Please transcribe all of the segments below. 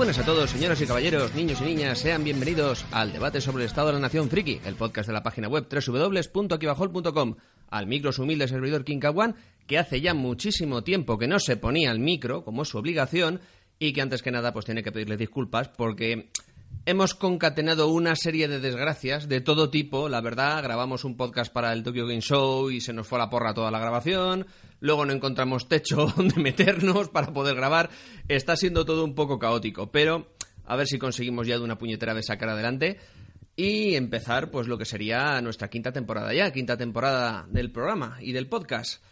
Buenas a todos, señoras y caballeros, niños y niñas, sean bienvenidos al debate sobre el estado de la nación friki, el podcast de la página web www.aquibajol.com, al micro su humilde servidor King Kawan, que hace ya muchísimo tiempo que no se ponía al micro, como es su obligación, y que antes que nada pues tiene que pedirle disculpas porque hemos concatenado una serie de desgracias de todo tipo, la verdad, grabamos un podcast para el Tokyo Game Show y se nos fue la porra toda la grabación, luego no encontramos techo donde meternos para poder grabar, está siendo todo un poco caótico, pero a ver si conseguimos ya de una puñetera vez sacar adelante y empezar pues lo que sería nuestra quinta temporada ya, quinta temporada del programa y del podcast.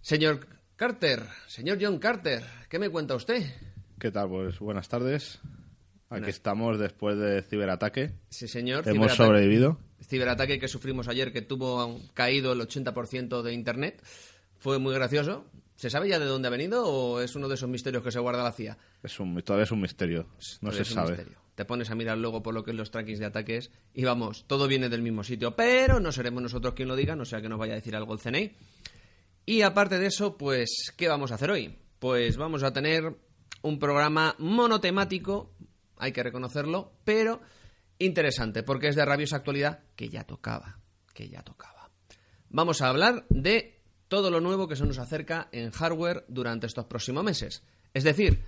Señor Carter, señor John Carter, ¿qué me cuenta usted? ¿Qué tal? Pues buenas tardes. Aquí Buenas. estamos después de ciberataque. Sí, señor. Hemos ciberataque- sobrevivido. Ciberataque que sufrimos ayer que tuvo caído el 80% de Internet. Fue muy gracioso. ¿Se sabe ya de dónde ha venido o es uno de esos misterios que se guarda la CIA? Es un, todavía es un misterio. No Todavía se es un sabe. misterio. Te pones a mirar luego por lo que es los trackings de ataques y vamos, todo viene del mismo sitio, pero no seremos nosotros quien lo diga, no sea que nos vaya a decir algo el CNI. Y aparte de eso, pues, ¿qué vamos a hacer hoy? Pues vamos a tener un programa monotemático, hay que reconocerlo, pero interesante, porque es de rabiosa actualidad que ya tocaba, que ya tocaba. Vamos a hablar de todo lo nuevo que se nos acerca en hardware durante estos próximos meses. Es decir,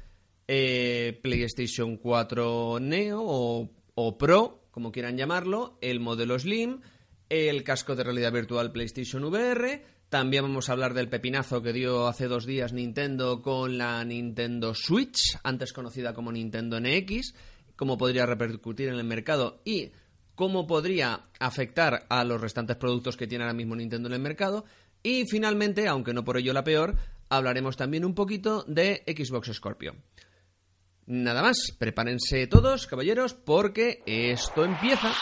eh, PlayStation 4 Neo o, o Pro, como quieran llamarlo, el modelo Slim, el casco de realidad virtual PlayStation VR. También vamos a hablar del pepinazo que dio hace dos días Nintendo con la Nintendo Switch, antes conocida como Nintendo NX, cómo podría repercutir en el mercado y cómo podría afectar a los restantes productos que tiene ahora mismo Nintendo en el mercado. Y finalmente, aunque no por ello la peor, hablaremos también un poquito de Xbox Scorpio. Nada más, prepárense todos, caballeros, porque esto empieza.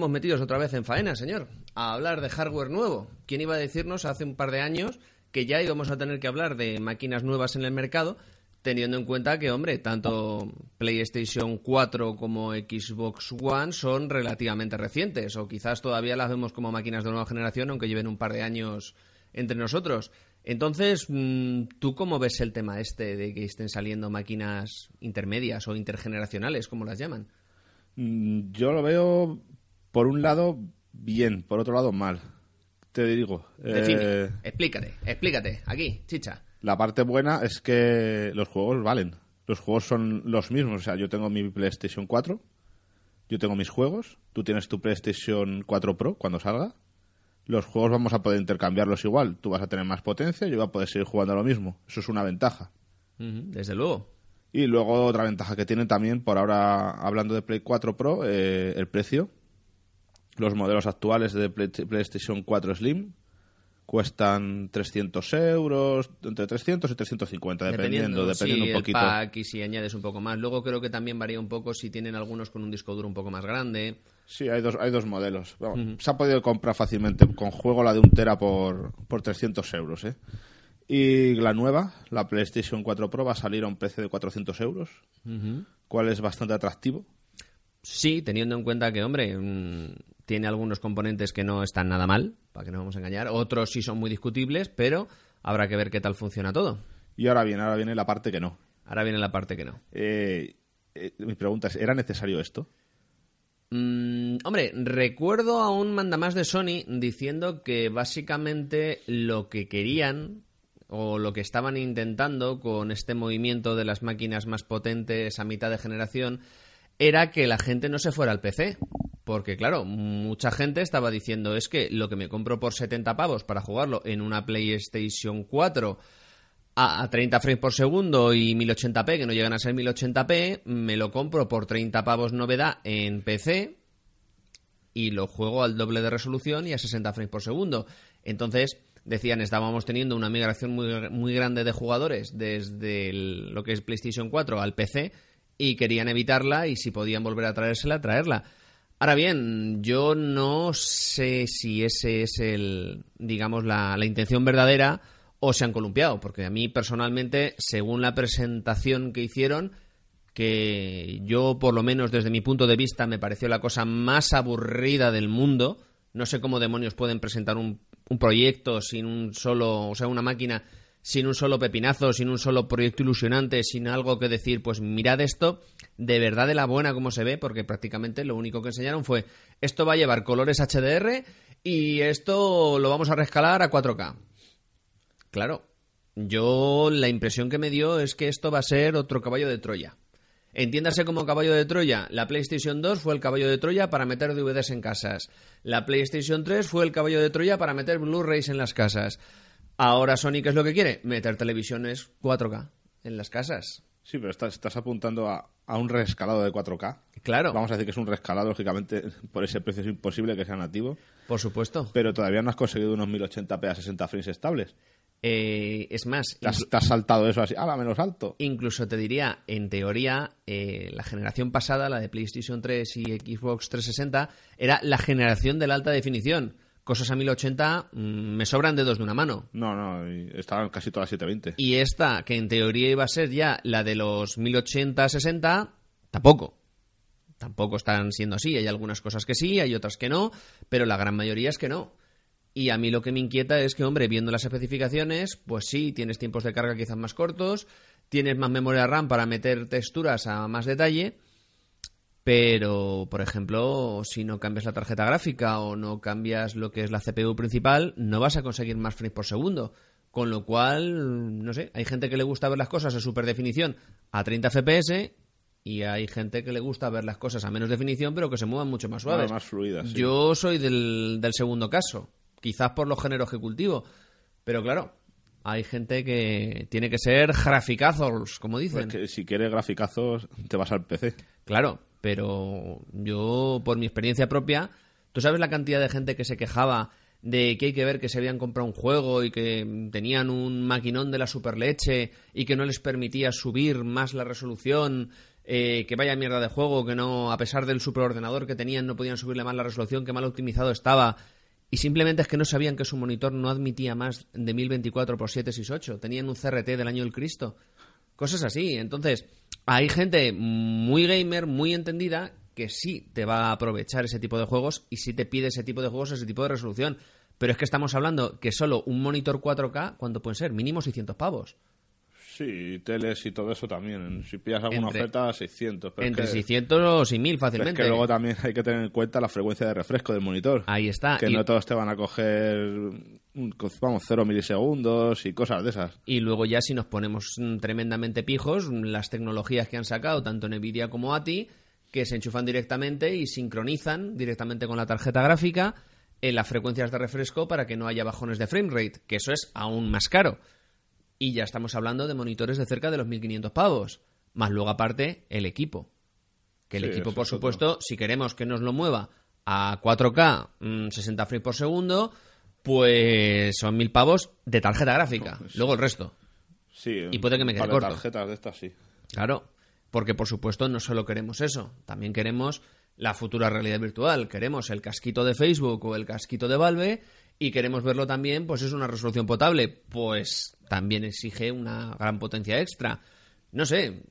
Estamos metidos otra vez en faena, señor. A hablar de hardware nuevo. ¿Quién iba a decirnos hace un par de años que ya íbamos a tener que hablar de máquinas nuevas en el mercado, teniendo en cuenta que, hombre, tanto PlayStation 4 como Xbox One son relativamente recientes, o quizás todavía las vemos como máquinas de nueva generación, aunque lleven un par de años entre nosotros. Entonces, mm, ¿tú cómo ves el tema este de que estén saliendo máquinas intermedias o intergeneracionales, como las llaman? Mm, Yo lo veo, por un lado, bien, por otro lado, mal. Te digo. Define, eh, explícate, explícate, aquí, chicha. la parte buena es que los juegos valen. Los juegos son los mismos. O sea, yo tengo mi PlayStation 4, yo tengo mis juegos, tú tienes tu PlayStation 4 Pro cuando salga. Los juegos vamos a poder intercambiarlos igual. Tú vas a tener más potencia, yo voy a poder seguir jugando lo mismo. Eso es una ventaja. Desde luego. Y luego otra ventaja que tienen también, por ahora hablando de Play 4 Pro, eh, el precio. Los modelos actuales de Play- PlayStation 4 Slim cuestan 300 euros, entre 300 y 350, dependiendo, dependiendo, sí, un poquito. el pack y si añades un poco más. Luego creo que también varía un poco si tienen algunos con un disco duro un poco más grande. Sí, hay dos, hay dos modelos. Vamos, Se ha podido comprar fácilmente con juego la de un tera por, por 300 euros. ¿eh? Y la nueva, la PlayStation 4 Pro, va a salir a un precio de 400 euros, cual es bastante atractivo. Sí, teniendo en cuenta que, hombre, mm, tiene algunos componentes que no están nada mal, para que no vamos a engañar. Otros sí son muy discutibles, pero habrá que ver qué tal funciona todo. Y ahora viene, ahora viene la parte que no. Ahora viene la parte que no. Eh, eh, mi pregunta es, ¿era necesario esto? Mm, hombre, recuerdo a un mandamás de Sony diciendo que básicamente lo que querían o lo que estaban intentando con este movimiento de las máquinas más potentes a mitad de generación era que la gente no se fuera al PC. Porque claro, mucha gente estaba diciendo es que lo que me compro por 70 pavos para jugarlo en una PlayStation 4 a, a 30 frames por segundo y 1080p, que no llegan a ser 1080p, me lo compro por 30 pavos novedad en PC y lo juego al doble de resolución y a 60 frames por segundo. Entonces, decían, estábamos teniendo una migración muy, muy grande de jugadores desde lo que es PlayStation 4 al PC y querían evitarla y si podían volver a traérsela, traerla. Ahora bien, yo no sé si ese es el, digamos, la, intención verdadera o se han columpiado, porque a mí personalmente, según la presentación que hicieron, que yo, por lo menos desde mi punto de vista, me pareció la cosa más aburrida del mundo. No sé cómo demonios pueden presentar un, un proyecto sin un solo, o sea, una máquina sin un solo pepinazo, sin un solo proyecto ilusionante, sin algo que decir, pues mirad esto de verdad de la buena como se ve, porque prácticamente lo único que enseñaron fue esto va a llevar colores HDR y esto lo vamos a rescalar a 4K. Claro, yo la impresión que me dio es que esto va a ser otro caballo de Troya. Entiéndase como caballo de Troya. La PlayStation 2 fue el caballo de Troya para meter DVDs en casas. La PlayStation 3 fue el caballo de Troya para meter Blu-rays en las casas. Ahora Sony, ¿qué es lo que quiere? Meter televisiones 4K en las casas. Sí, pero estás, estás apuntando a, a un rescalado de 4K. Claro, Vamos a decir que es un rescalado, lógicamente, por ese precio es imposible que sea nativo. por supuesto. Pero todavía no has conseguido unos 1080p a 60 frames estables. Eh, es más, Te has, inclu- te has saltado eso así, ¡ah, menos alto! incluso te diría, en teoría, eh, la generación pasada, la de PlayStation 3 y Xbox 360, era la generación de la alta definición. Cosas a 1080 mm, me sobran dedos de una mano. No, no, y estaban casi todas 720. Y esta, que en teoría iba a ser ya la de los 1080-60, tampoco. Tampoco están siendo así. Hay algunas cosas que sí, hay otras que no, pero la gran mayoría es que no. Y a mí lo que me inquieta es que, hombre, viendo las especificaciones, pues sí, tienes tiempos de carga quizás más cortos, tienes más memoria RAM para meter texturas a más detalle, pero, por ejemplo, si no cambias la tarjeta gráfica o no cambias lo que es la CPU principal, no vas a conseguir más frames por segundo. Con lo cual, no sé, hay gente que le gusta ver las cosas a super definición a 30 FPS y hay gente que le gusta ver las cosas a menos definición pero que se muevan mucho más suaves. Más fluidas, sí. Yo soy del, del segundo caso, quizás por los géneros que cultivo, pero claro, hay gente que tiene que ser graficazos, como dicen. Pues que si quieres graficazos, te vas al PC. Claro, pero yo, por mi experiencia propia, tú sabes la cantidad de gente que se quejaba de que hay que ver que se habían comprado un juego y que tenían un maquinón de la superleche y que no les permitía subir más la resolución eh, que vaya mierda de juego, que no, a pesar del superordenador que tenían, no podían subirle más la resolución, que mal optimizado estaba. Y simplemente es que no sabían que su monitor no admitía más de 1024 x 768. Tenían un CRT del año del Cristo. Cosas así. Entonces, hay gente muy gamer, muy entendida, que sí te va a aprovechar ese tipo de juegos y sí te pide ese tipo de juegos, ese tipo de resolución. Pero es que estamos hablando que solo un monitor 4K, ¿cuánto pueden ser? Mínimo 600 pavos. Sí, teles y todo eso también. Si pillas alguna oferta, 600. Pero entre es que, 600 y 1000 es fácilmente. que luego también hay que tener en cuenta la frecuencia de refresco del monitor. Ahí está. Que Y- no todos te van a coger, un- vamos, 0 milisegundos y cosas de esas. Y luego ya si nos ponemos mm, tremendamente pijos, mm, las tecnologías que han sacado tanto Nvidia como ATI, que se enchufan directamente y sincronizan directamente con la tarjeta gráfica en las frecuencias de refresco para que no haya bajones de frame rate, que eso es aún más caro. Y ya estamos hablando de monitores de cerca de los 1500 pavos, más luego aparte el equipo. Que el Sí, equipo, por otro. supuesto, si queremos que nos lo mueva a 4K, mm, 60 frames por segundo, pues son mil pavos de tarjeta gráfica. Luego el resto. Sí, Y puede que me quede corto. tarjetas de estas, sí. Claro, porque por supuesto no solo queremos eso, también queremos la futura realidad virtual, queremos el casquito de Facebook o el casquito de Valve y queremos verlo también, pues es una resolución potable, pues también exige una gran potencia extra. No sé,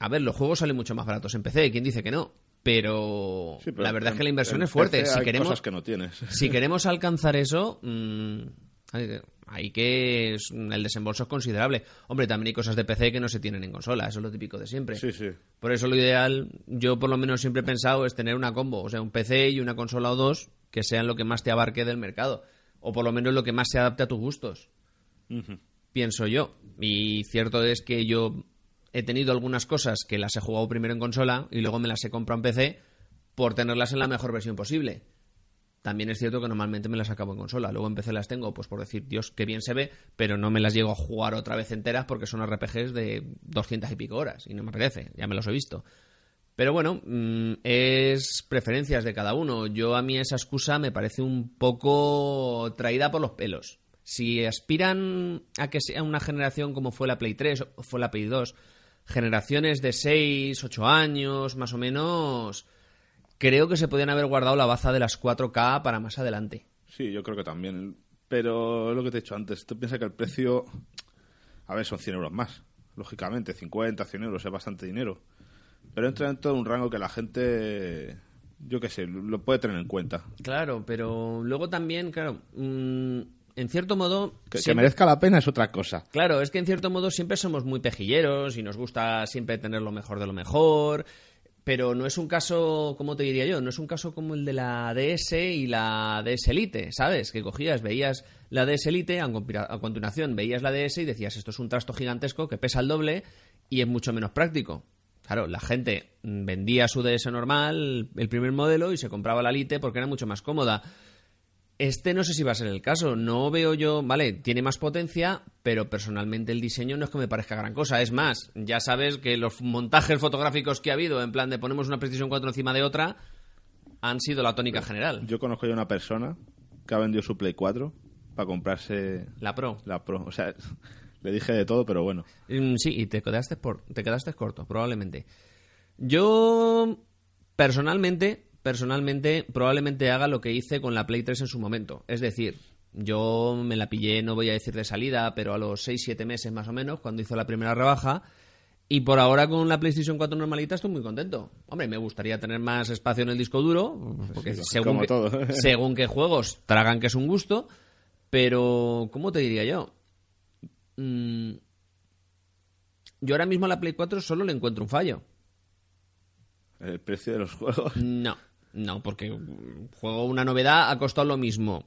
a ver, los juegos salen mucho más baratos en PC, ¿quién dice que no? Pero, Sí, pero la verdad en- es que la inversión es fuerte. PC Si hay queremos, cosas que no tienes. si queremos alcanzar eso, mm, hay- que. El desembolso es considerable. Hombre, también hay cosas de PC que no se tienen en consola, eso es lo típico de siempre. Sí, sí. Por eso lo ideal, yo por lo menos siempre he pensado, es tener una combo, o sea, un PC y una consola o dos que sean lo que más te abarque del mercado. O por lo menos lo que más se adapte a tus gustos, pienso yo. Y cierto es que yo he tenido algunas cosas que las he jugado primero en consola y luego me las he comprado en PC por tenerlas en la mejor versión posible. También es cierto que normalmente me las acabo en consola. Luego en PC las tengo, pues por decir, Dios, qué bien se ve, pero no me las llego a jugar otra vez enteras porque son RPGs de 200 y pico horas y no me apetece, ya me los he visto. Pero bueno, mm, es preferencias de cada uno. Yo a mí esa excusa me parece un poco traída por los pelos. Si aspiran a que sea una generación como fue la Play 3 o fue la Play 2, generaciones de 6, 8 años, más o menos, creo que se podían haber guardado la baza de las 4K para más adelante. Sí, yo creo que también. Pero lo que te he dicho antes. Tú piensas que el precio. A ver, son 100 euros más. Lógicamente, 50, 100 euros es bastante dinero. Pero entra en todo un rango que la gente. Yo qué sé, lo puede tener en cuenta. Claro, pero luego también, claro, mm, en cierto modo... Que, que siempre- merezca la pena es otra cosa. Claro, es que en cierto modo siempre somos muy pejilleros y nos gusta siempre tener lo mejor de lo mejor, pero no es un caso, ¿cómo te diría yo? No es un caso como el de la DS y la DS Elite, ¿sabes? Que cogías, veías la DS Elite, a continuación veías la DS y decías, esto es un trasto gigantesco que pesa el doble y es mucho menos práctico. Claro, la gente vendía su DS normal, el primer modelo, y se compraba la Lite porque era mucho más cómoda. Este no sé si va a ser el caso. No veo yo, vale, tiene más potencia, pero personalmente el diseño no es que me parezca gran cosa. Es más, ya sabes que los montajes fotográficos que ha habido, en plan de ponemos una PlayStation 4 encima de otra, han sido la tónica general. Yo conozco ya una persona que ha vendido su Play 4 para comprarse La Pro. la Pro. O sea, le dije de todo, pero bueno. Mm, Sí, y te quedaste, por, te quedaste corto, probablemente. Yo, personalmente, personalmente, probablemente haga lo que hice con la Play 3 en su momento. Es decir, yo me la pillé, no voy a decir de salida, pero a los 6-7 meses más o menos, cuando hizo la primera rebaja. Y por ahora con la PlayStation 4 normalita estoy muy contento. Hombre, me gustaría tener más espacio en el disco duro, porque Sí, según, que- todo. según qué juegos tragan que es un gusto, pero ¿cómo te diría yo? Mm, yo ahora mismo a la Play 4 solo le encuentro un fallo. El precio de los juegos. No, no, porque un juego una novedad ha costado lo mismo.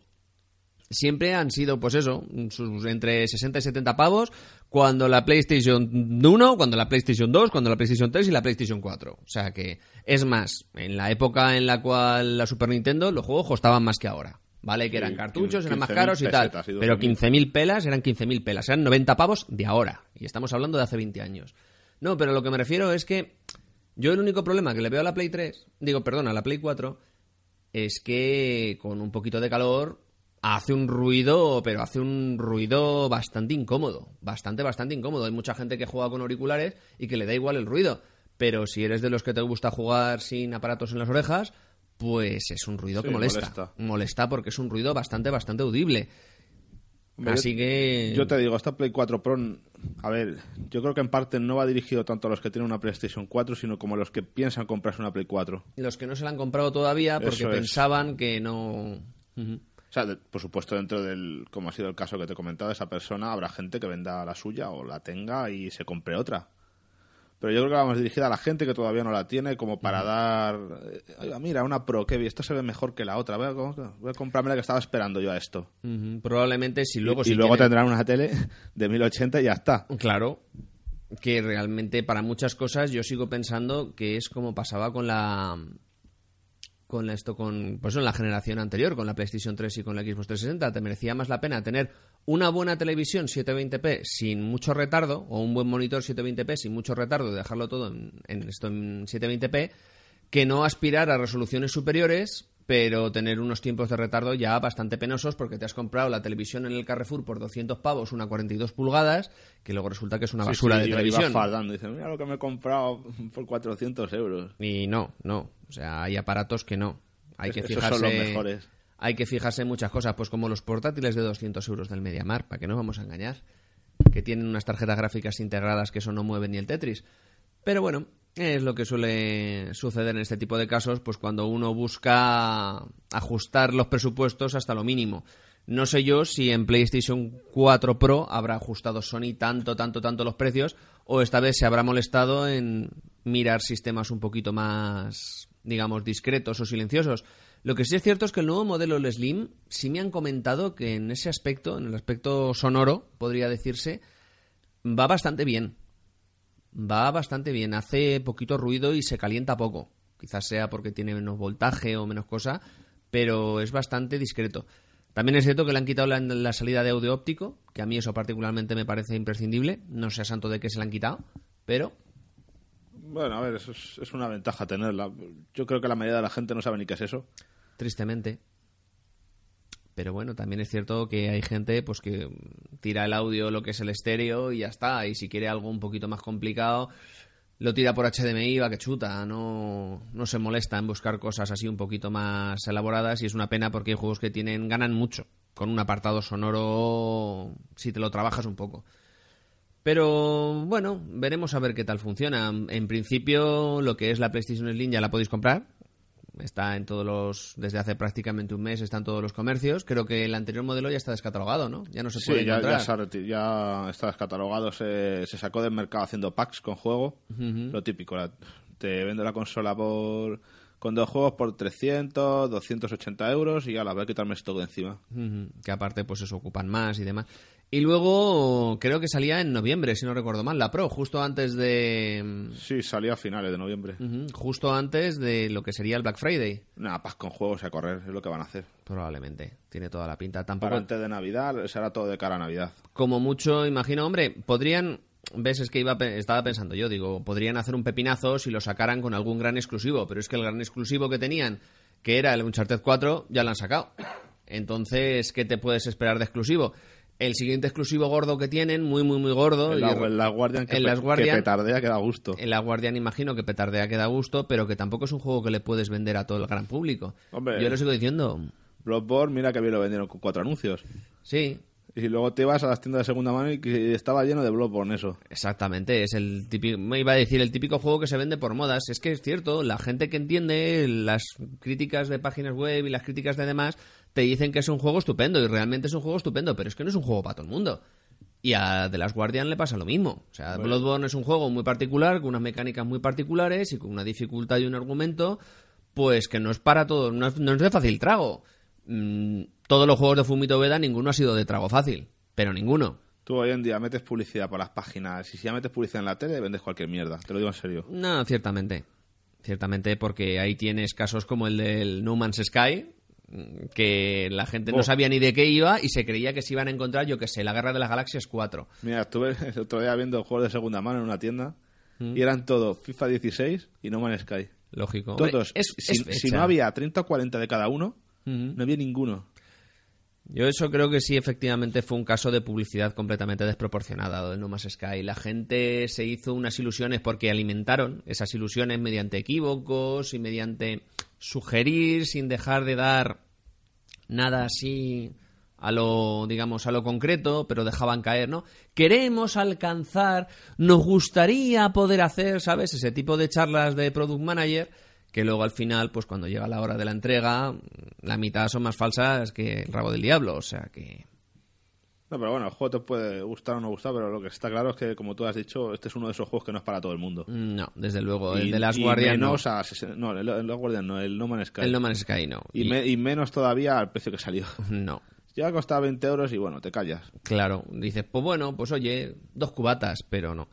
Siempre han sido, pues eso, sus entre 60 y 70 pavos cuando la PlayStation 1, cuando la PlayStation 2, cuando la PlayStation 3 y la PlayStation 4. O sea que, es más, en la época en la cual la Super Nintendo, los juegos costaban más que ahora. ¿Vale? Que eran cartuchos, eran más 15.000 caros y tal. Pero 12.000. 15.000 pelas eran 15.000 pelas. Eran 90 pavos de ahora. Y estamos hablando de hace 20 años. No, pero lo que me refiero es que yo el único problema que le veo a la Play 3, digo, perdón, a la Play 4, es que con un poquito de calor hace un ruido, pero hace un ruido bastante incómodo. Bastante, bastante incómodo. Hay mucha gente que juega con auriculares y que le da igual el ruido. Pero si eres de los que te gusta jugar sin aparatos en las orejas, pues es un ruido que molesta. molesta. Molesta porque es un ruido bastante, bastante audible. Hombre, Así que... Yo te digo, esta Play 4 Pro, a ver, yo creo que en parte no va dirigido tanto a los que tienen una PlayStation 4, sino como a los que piensan comprarse una Play 4. Los que no se la han comprado todavía porque Eso es. pensaban que no... O sea, de- por supuesto, dentro del, como ha sido el caso que te he comentado, esa persona habrá gente que venda la suya o la tenga y se compre otra. Pero yo creo que vamos dirigida a la gente que todavía no la tiene, como para dar. eh, "Oiga, mira, una Pro, que esta se ve mejor que la otra. Voy a, voy a comprarme la que estaba esperando yo a esto. Probablemente si luego... y si luego tienen- tendrán una tele de 1080 y ya está. Claro, que realmente para muchas cosas yo sigo pensando que es como pasaba con la con esto con pues en la generación anterior con la PlayStation 3 y con la Xbox 360 te merecía más la pena tener una buena televisión 720p sin mucho retardo o un buen monitor 720p sin mucho retardo dejarlo todo en, en esto en 720p que no aspirar a resoluciones superiores pero tener unos tiempos de retardo ya bastante penosos porque te has comprado la televisión en el Carrefour por 200 pavos, una 42 pulgadas, que luego resulta que es una Sí, basura sí, de iba- televisión. Fardando. Dice, mira lo que me he comprado por 400 euros. Y no, no. O sea, hay aparatos que no. Hay que esos fijarse. son los mejores. Hay que fijarse en muchas cosas, pues como los portátiles de 200 euros del MediaMar, para que no vamos a engañar, que tienen unas tarjetas gráficas integradas que eso no mueve ni el Tetris. Pero bueno, es lo que suele suceder en este tipo de casos, pues cuando uno busca ajustar los presupuestos hasta lo mínimo. No sé yo si en PlayStation 4 Pro habrá ajustado Sony tanto, tanto, tanto los precios, o esta vez se habrá molestado en mirar sistemas un poquito más, digamos, discretos o silenciosos. Lo que sí es cierto es que el nuevo modelo el Slim sí me han comentado que en ese aspecto, en el aspecto sonoro, podría decirse, va bastante bien. Va bastante bien, hace poquito ruido y se calienta poco. Quizás sea porque tiene menos voltaje o menos cosa, pero es bastante discreto. También es cierto que le han quitado la, la salida de audio óptico, que a mí eso particularmente me parece imprescindible. No sé a santo de qué se la han quitado, pero Bueno, a ver, eso es, es una ventaja tenerla. Yo creo que la mayoría de la gente no sabe ni qué es eso. tristemente. Pero bueno, también es cierto que hay gente pues que tira el audio, lo que es el estéreo y ya está. Y si quiere algo un poquito más complicado, lo tira por HDMI, va que chuta. No, no se molesta en buscar cosas así un poquito más elaboradas y es una pena porque hay juegos que tienen ganan mucho con un apartado sonoro si te lo trabajas un poco. Pero bueno, veremos a ver qué tal funciona. En principio, lo que es la PlayStation Slim ya la podéis comprar. Está en todos los. Desde hace prácticamente un mes está en todos los comercios. Creo que el anterior modelo ya está descatalogado, ¿no? Ya no se puede Sí, ya, encontrar. ya, se ha reti- ya está descatalogado. Se, se sacó del mercado haciendo packs con juego. Lo típico. la- te vendo la consola por con dos juegos por 300, 280 euros y ya la voy a quitarme esto de encima. Que aparte, pues eso, ocupan más y demás. Y luego, creo que salía en noviembre, si no recuerdo mal, la Pro, justo antes de. Sí, salió a finales de noviembre. Justo antes de lo que sería el Black Friday. Nada, packs con juegos y a correr, es lo que van a hacer. Probablemente. Tiene toda la pinta. Para Tampoco. antes de Navidad, será todo de cara a Navidad. como mucho, imagino, hombre, podrían, ves, es que iba, estaba pensando yo, digo, podrían hacer un pepinazo si lo sacaran con algún gran exclusivo, pero es que el gran exclusivo que tenían, que era el Uncharted 4, ya lo han sacado. Entonces, ¿qué te puedes esperar de exclusivo? El siguiente exclusivo gordo que tienen, muy, muy, muy gordo. En y la, re- en la Guardian que, en petardea que da gusto. en la Guardian imagino que petardea que da gusto, pero que tampoco es un juego que le puedes vender a todo el gran público. Hombre. Yo lo sigo diciendo, Bloodborne, mira que bien lo vendieron con cuatro anuncios. sí, Y luego te ibas a las tiendas de segunda mano y que estaba lleno de Bloodborne eso. Exactamente, es el típico, me iba a decir el típico juego que se vende por modas. Es que es cierto, la gente que entiende las críticas de páginas web y las críticas de demás te dicen que es un juego estupendo y realmente es un juego estupendo, pero es que no es un juego para todo el mundo. Y a The Last Guardian le pasa lo mismo. O sea, Bloodborne es un juego muy particular, con unas mecánicas muy particulares y con una dificultad y un argumento, pues que no es para todo, no es, no es de fácil trago. Mm, todos los juegos de Fumito Ueda, ninguno ha sido de trago fácil, pero ninguno. Tú hoy en día metes publicidad por las páginas y si ya metes publicidad en la tele vendes cualquier mierda. Te lo digo en serio. No, ciertamente. Ciertamente, porque ahí tienes casos como el del No Man's Sky, mm, que la gente no Oh. sabía ni de qué iba y se creía que se iban a encontrar, yo que sé, la Guerra de las Galaxias 4. Mira, estuve el otro día viendo juegos de segunda mano en una tienda Mm. y eran todos FIFA 16 y No Man's Sky. Lógico. Hombre, Todos. es- si, es si no había 30 o 40 de cada uno, No había ninguno. Yo eso creo que sí, efectivamente fue un caso de publicidad completamente desproporcionada del No Más Sky. La gente se hizo unas ilusiones porque alimentaron esas ilusiones mediante equívocos y mediante sugerir sin dejar de dar nada así a lo, digamos, a lo concreto, pero dejaban caer, ¿no? Queremos alcanzar, nos gustaría poder hacer, ¿sabes? Ese tipo de charlas de product manager que luego al final, pues cuando llega la hora de la entrega, la mitad son más falsas que el rabo del diablo, o sea que... No, pero bueno, el juego te puede gustar o no gustar, pero lo que está claro es que, como tú has dicho, este es uno de esos juegos que no es para todo el mundo. No, desde luego. el de las Guardian no. no, el, el Guardian no, el No Man's Sky. El No Man's Sky no. y, me- y menos todavía al precio que salió. No. Ya costaba 20 euros y bueno, te callas. Claro, dices, pues bueno, pues oye, dos cubatas, pero no.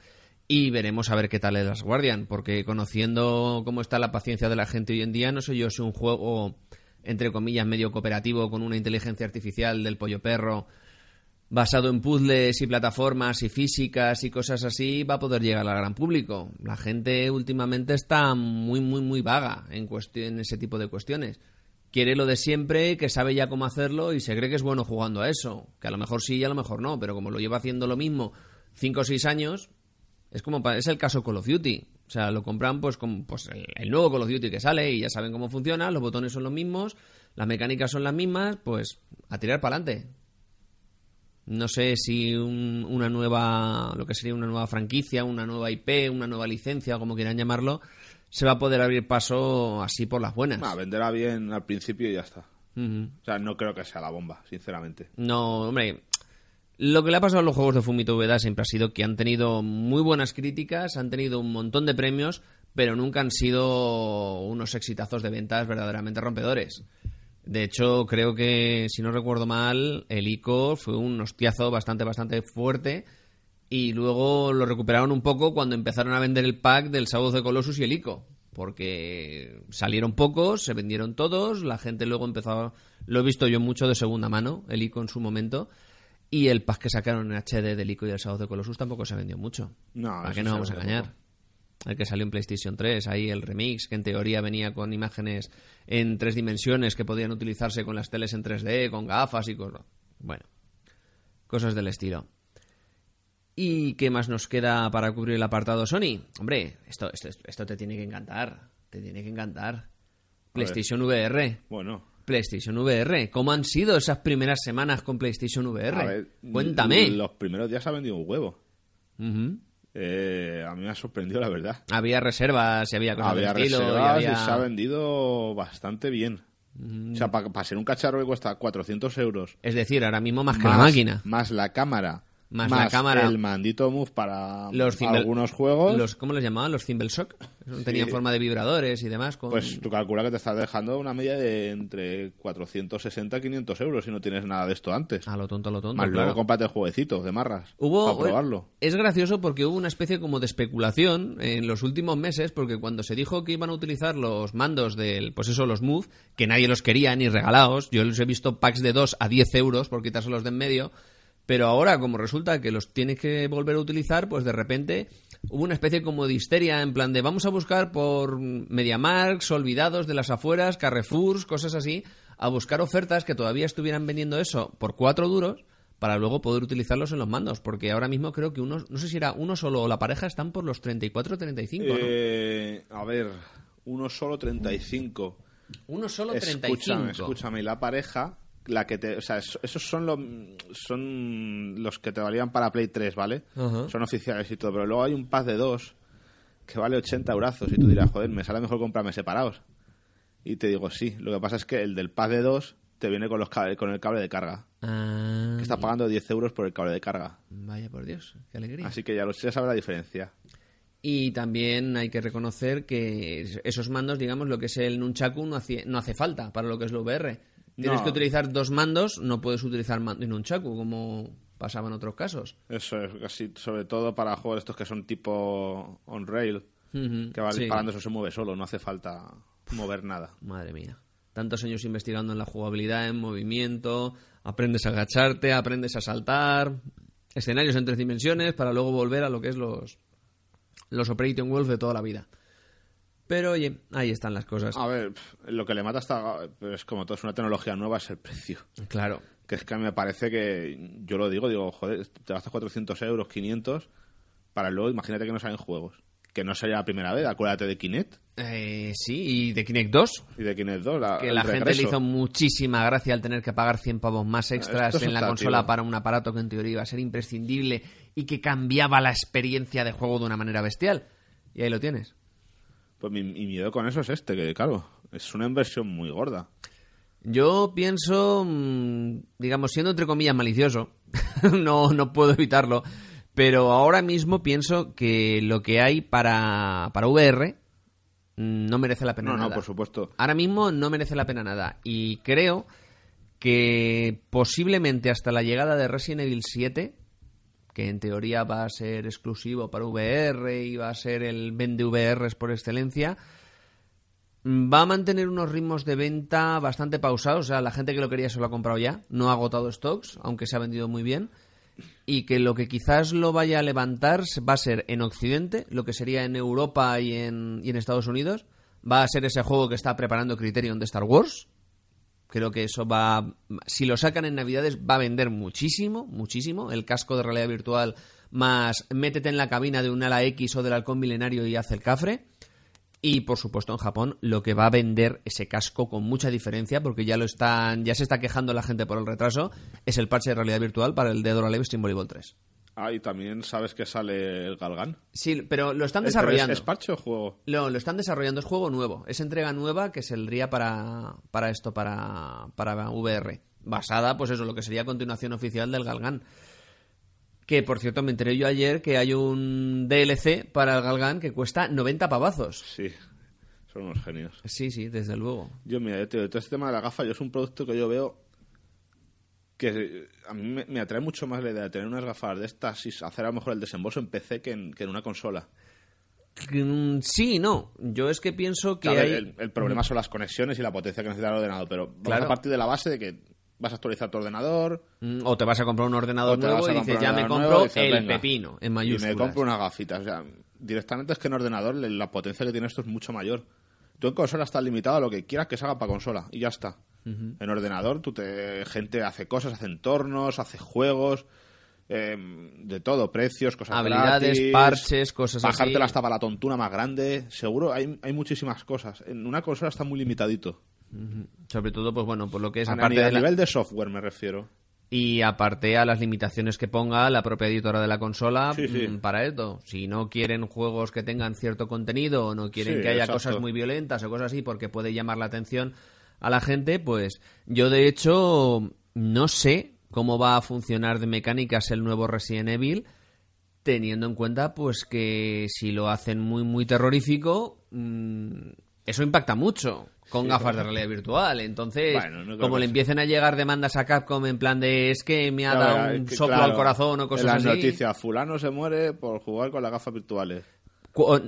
Y veremos a ver qué tal es las Guardian, porque conociendo cómo está la paciencia de la gente hoy en día, no sé yo si un juego, entre comillas, medio cooperativo con una inteligencia artificial del pollo perro, basado en puzzles y plataformas y físicas y cosas así, va a poder llegar al gran público. La gente últimamente está muy, muy, muy vaga en, en ese tipo de cuestiones. Quiere lo de siempre, que sabe ya cómo hacerlo y se cree que es bueno jugando a eso. Que a lo mejor sí y a lo mejor no, pero como lo lleva haciendo lo mismo cinco o seis años, es como es el caso Call of Duty. O sea, lo compran pues con pues, el, el nuevo Call of Duty que sale y ya saben cómo funciona, los botones son los mismos, las mecánicas son las mismas, pues a tirar para adelante. No sé si un- una nueva, lo que sería una nueva franquicia, una nueva IP, una nueva licencia, o como quieran llamarlo, se va a poder abrir paso así por las buenas. Ah, venderá bien al principio y ya está. O sea, no creo que sea la bomba, sinceramente. No, hombre. Lo que le ha pasado a los juegos de Fumito Ueda siempre ha sido que han tenido muy buenas críticas, han tenido un montón de premios, pero nunca han sido unos exitazos de ventas verdaderamente rompedores. De hecho, creo que, si no recuerdo mal, el ICO fue un hostiazo bastante, bastante fuerte. Y luego lo recuperaron un poco cuando empezaron a vender el pack del of the Colossus y el ICO. Porque salieron pocos, se vendieron todos, la gente luego empezó. Lo he visto yo mucho de segunda mano, el ICO en su momento. Y el pack que sacaron en HD del ICO y del of the Colossus tampoco se vendió mucho. No, ¿Para qué nos vamos a engañar? El que salió en PlayStation 3, ahí el remix, que en teoría venía con imágenes en tres dimensiones que podían utilizarse con las teles en 3D, con gafas y cosas. Bueno, cosas del estilo. ¿Y qué más nos queda para cubrir el apartado Sony? Hombre, esto, esto, esto te tiene que encantar. Te tiene que encantar. PlayStation VR. Bueno, PlayStation VR. ¿Cómo han sido esas primeras semanas con PlayStation VR? a ver, Cuéntame. Los primeros días ha vendido un huevo. Eh, a mí me ha sorprendido, la verdad. Había reservas y había cosas había del estilo. y reservas había- y se ha vendido bastante bien. O sea, para ser un cacharro que cuesta 400 euros. Es decir, ahora mismo más que la máquina. Más la cámara. Más la cámara. El mandito Move para Los Thimble- algunos juegos. Los, ¿Cómo les llamaban? Los Thimble Shock. Tenían forma de vibradores y demás. Con... Pues tú calcula que te estás dejando una media de entre 460 y 500 euros si no tienes nada de esto antes. A lo tonto, a lo tonto. Más claro. luego cómprate el jueguecito de marras. Hubo, para probarlo. Es gracioso porque hubo una especie como de especulación en los últimos meses, porque cuando se dijo que iban a utilizar los mandos del, pues eso, los Move, que nadie los quería ni regalados, yo los he visto packs de 2 a 10 euros por quitárselos de en medio, pero ahora como resulta que los tienes que volver a utilizar, pues de repente hubo una especie como de histeria en plan de vamos a buscar por MediaMarks, olvidados de las afueras, Carrefours, cosas así, a buscar ofertas que todavía estuvieran vendiendo eso por 4 duros para luego poder utilizarlos en los mandos, porque ahora mismo creo que uno, no sé si era uno solo o la pareja están por los 34 o 35, ¿no? Eh, a ver, uno solo 35. Uno solo 35. Escúchame, escúchame. La pareja, la que te. O sea, es- esos son los, son los que te valían para Play 3, ¿vale? Son oficiales y todo. Pero luego hay un pack de dos que vale 80 eurazos. Y tú dirás, joder, me sale mejor comprarme separados. Y te digo, sí. Lo que pasa es que el del pack de dos te viene con, los con el cable de carga. Ah, Que estás pagando 10 euros por el cable de carga. Vaya por Dios, qué alegría. Así que ya, lo, ya sabes la diferencia. Y también hay que reconocer que esos mandos, digamos, lo que es el Nunchaku no hace, no hace falta para lo que es lo VR. Tienes No. que utilizar dos mandos, no puedes utilizar mando y Nunchaku, como pasaba en otros casos. Eso es casi, sobre todo para juegos estos que son tipo on-rail. Que va sí. disparando, eso se mueve solo, no hace falta mover nada. Madre mía. Tantos años investigando en la jugabilidad, en movimiento, aprendes a agacharte, aprendes a saltar, escenarios en tres dimensiones para luego volver a lo que es los, los Operation Wolf de toda la vida. Pero oye, ahí están las cosas. A ver, lo que le mata hasta, es como todo es una tecnología nueva, es el precio. Claro. Que es que me parece que, yo lo digo, digo, joder, te gastas 400 euros, 500, para luego, imagínate que no salen juegos. Que no sería la primera vez, acuérdate de Kinect. Eh, sí, y de Kinect 2. Y de Kinect 2, la, que la gente le hizo muchísima gracia al tener que pagar 100 pavos más extras en la consola para un aparato que en teoría iba a ser imprescindible y que cambiaba la experiencia de juego de una manera bestial. Y ahí lo tienes. Pues mi, mi miedo con eso es este, que claro, es una inversión muy gorda. Yo pienso, mm, digamos, siendo entre comillas malicioso, no, no puedo evitarlo, pero ahora mismo pienso que lo que hay para, para VR mm, no merece la pena No, nada. no, por supuesto. Ahora mismo no merece la pena nada. Y creo que posiblemente hasta la llegada de Resident Evil 7, que en teoría va a ser exclusivo para VR y va a ser el vende VRs por excelencia, va a mantener unos ritmos de venta bastante pausados. O sea, la gente que lo quería se lo ha comprado ya. No ha agotado stocks, aunque se ha vendido muy bien. Y que lo que quizás lo vaya a levantar va a ser en Occidente, lo que sería en Europa y en, y en Estados Unidos. Va a ser ese juego que está preparando Criterion de Star Wars. Creo que eso va. Si lo sacan en Navidades, va a vender muchísimo, muchísimo. El casco de realidad virtual más métete en la cabina de un ala X o del halcón milenario y hace el cafre. Y por supuesto en Japón lo que va a vender ese casco con mucha diferencia, porque ya lo están, ya se está quejando la gente por el retraso, es el parche de realidad virtual para el Dead or Alive Stream Volleyball 3. Ah, y también sabes que sale el Galgan. Sí, pero lo están desarrollando. ¿Es, es parche o juego? Lo, lo están desarrollando, es juego nuevo. Es entrega nueva que saldría para, para esto, para, para VR. Basada, pues eso, lo que sería continuación oficial del Galgan. Que, por cierto, me enteré yo ayer que hay un DLC para el Galgan que cuesta 90 pavazos. Sí, son unos genios. Sí, sí, desde luego. Yo, mira, yo te digo, todo este tema de la gafa, yo es un producto que yo veo que eh, a mí me, me atrae mucho más la idea de tener unas gafas de estas y hacer a lo mejor el desembolso en PC que en, que en una consola. Mm, Sí, y no. Yo es que pienso que Claro, hay... el, el problema son las conexiones y la potencia que necesita el ordenador, pero vamos Claro. a partir de la base de que vas a actualizar tu ordenador Mm, O te vas a comprar un ordenador nuevo y dices, ya me compro y dices, el pepino, en y mayúsculas. me compro unas gafitas. O sea, directamente es que en ordenador la potencia que tiene esto es mucho mayor. Tú en consola estás limitado a lo que quieras que se haga para consola y ya está. En ordenador tú te gente hace cosas, hace entornos, hace juegos, eh, de todo, precios, cosas Habilidades, gratis, parches, cosas así. bajártela hasta para la tontuna más grande. Seguro hay, hay muchísimas cosas. En una consola está muy limitadito. Sobre todo, pues bueno, por lo que es aparte a de la- nivel de software me refiero. Y aparte a las limitaciones que ponga la propia editora de la consola Sí, sí. mm, para esto. Si no quieren juegos que tengan cierto contenido o no quieren Sí, que haya exacto. cosas muy violentas o cosas así porque puede llamar la atención a la gente, pues yo de hecho no sé cómo va a funcionar de mecánicas el nuevo Resident Evil teniendo en cuenta pues que si lo hacen muy muy terrorífico mm, eso impacta mucho con gafas de realidad virtual entonces Bueno, no creo como le sí. empiecen a llegar demandas a Capcom en plan de es que me ha Claro, dado es un que, soplo claro, al corazón o en cosas las así noticias, fulano se muere por jugar con las gafas virtuales.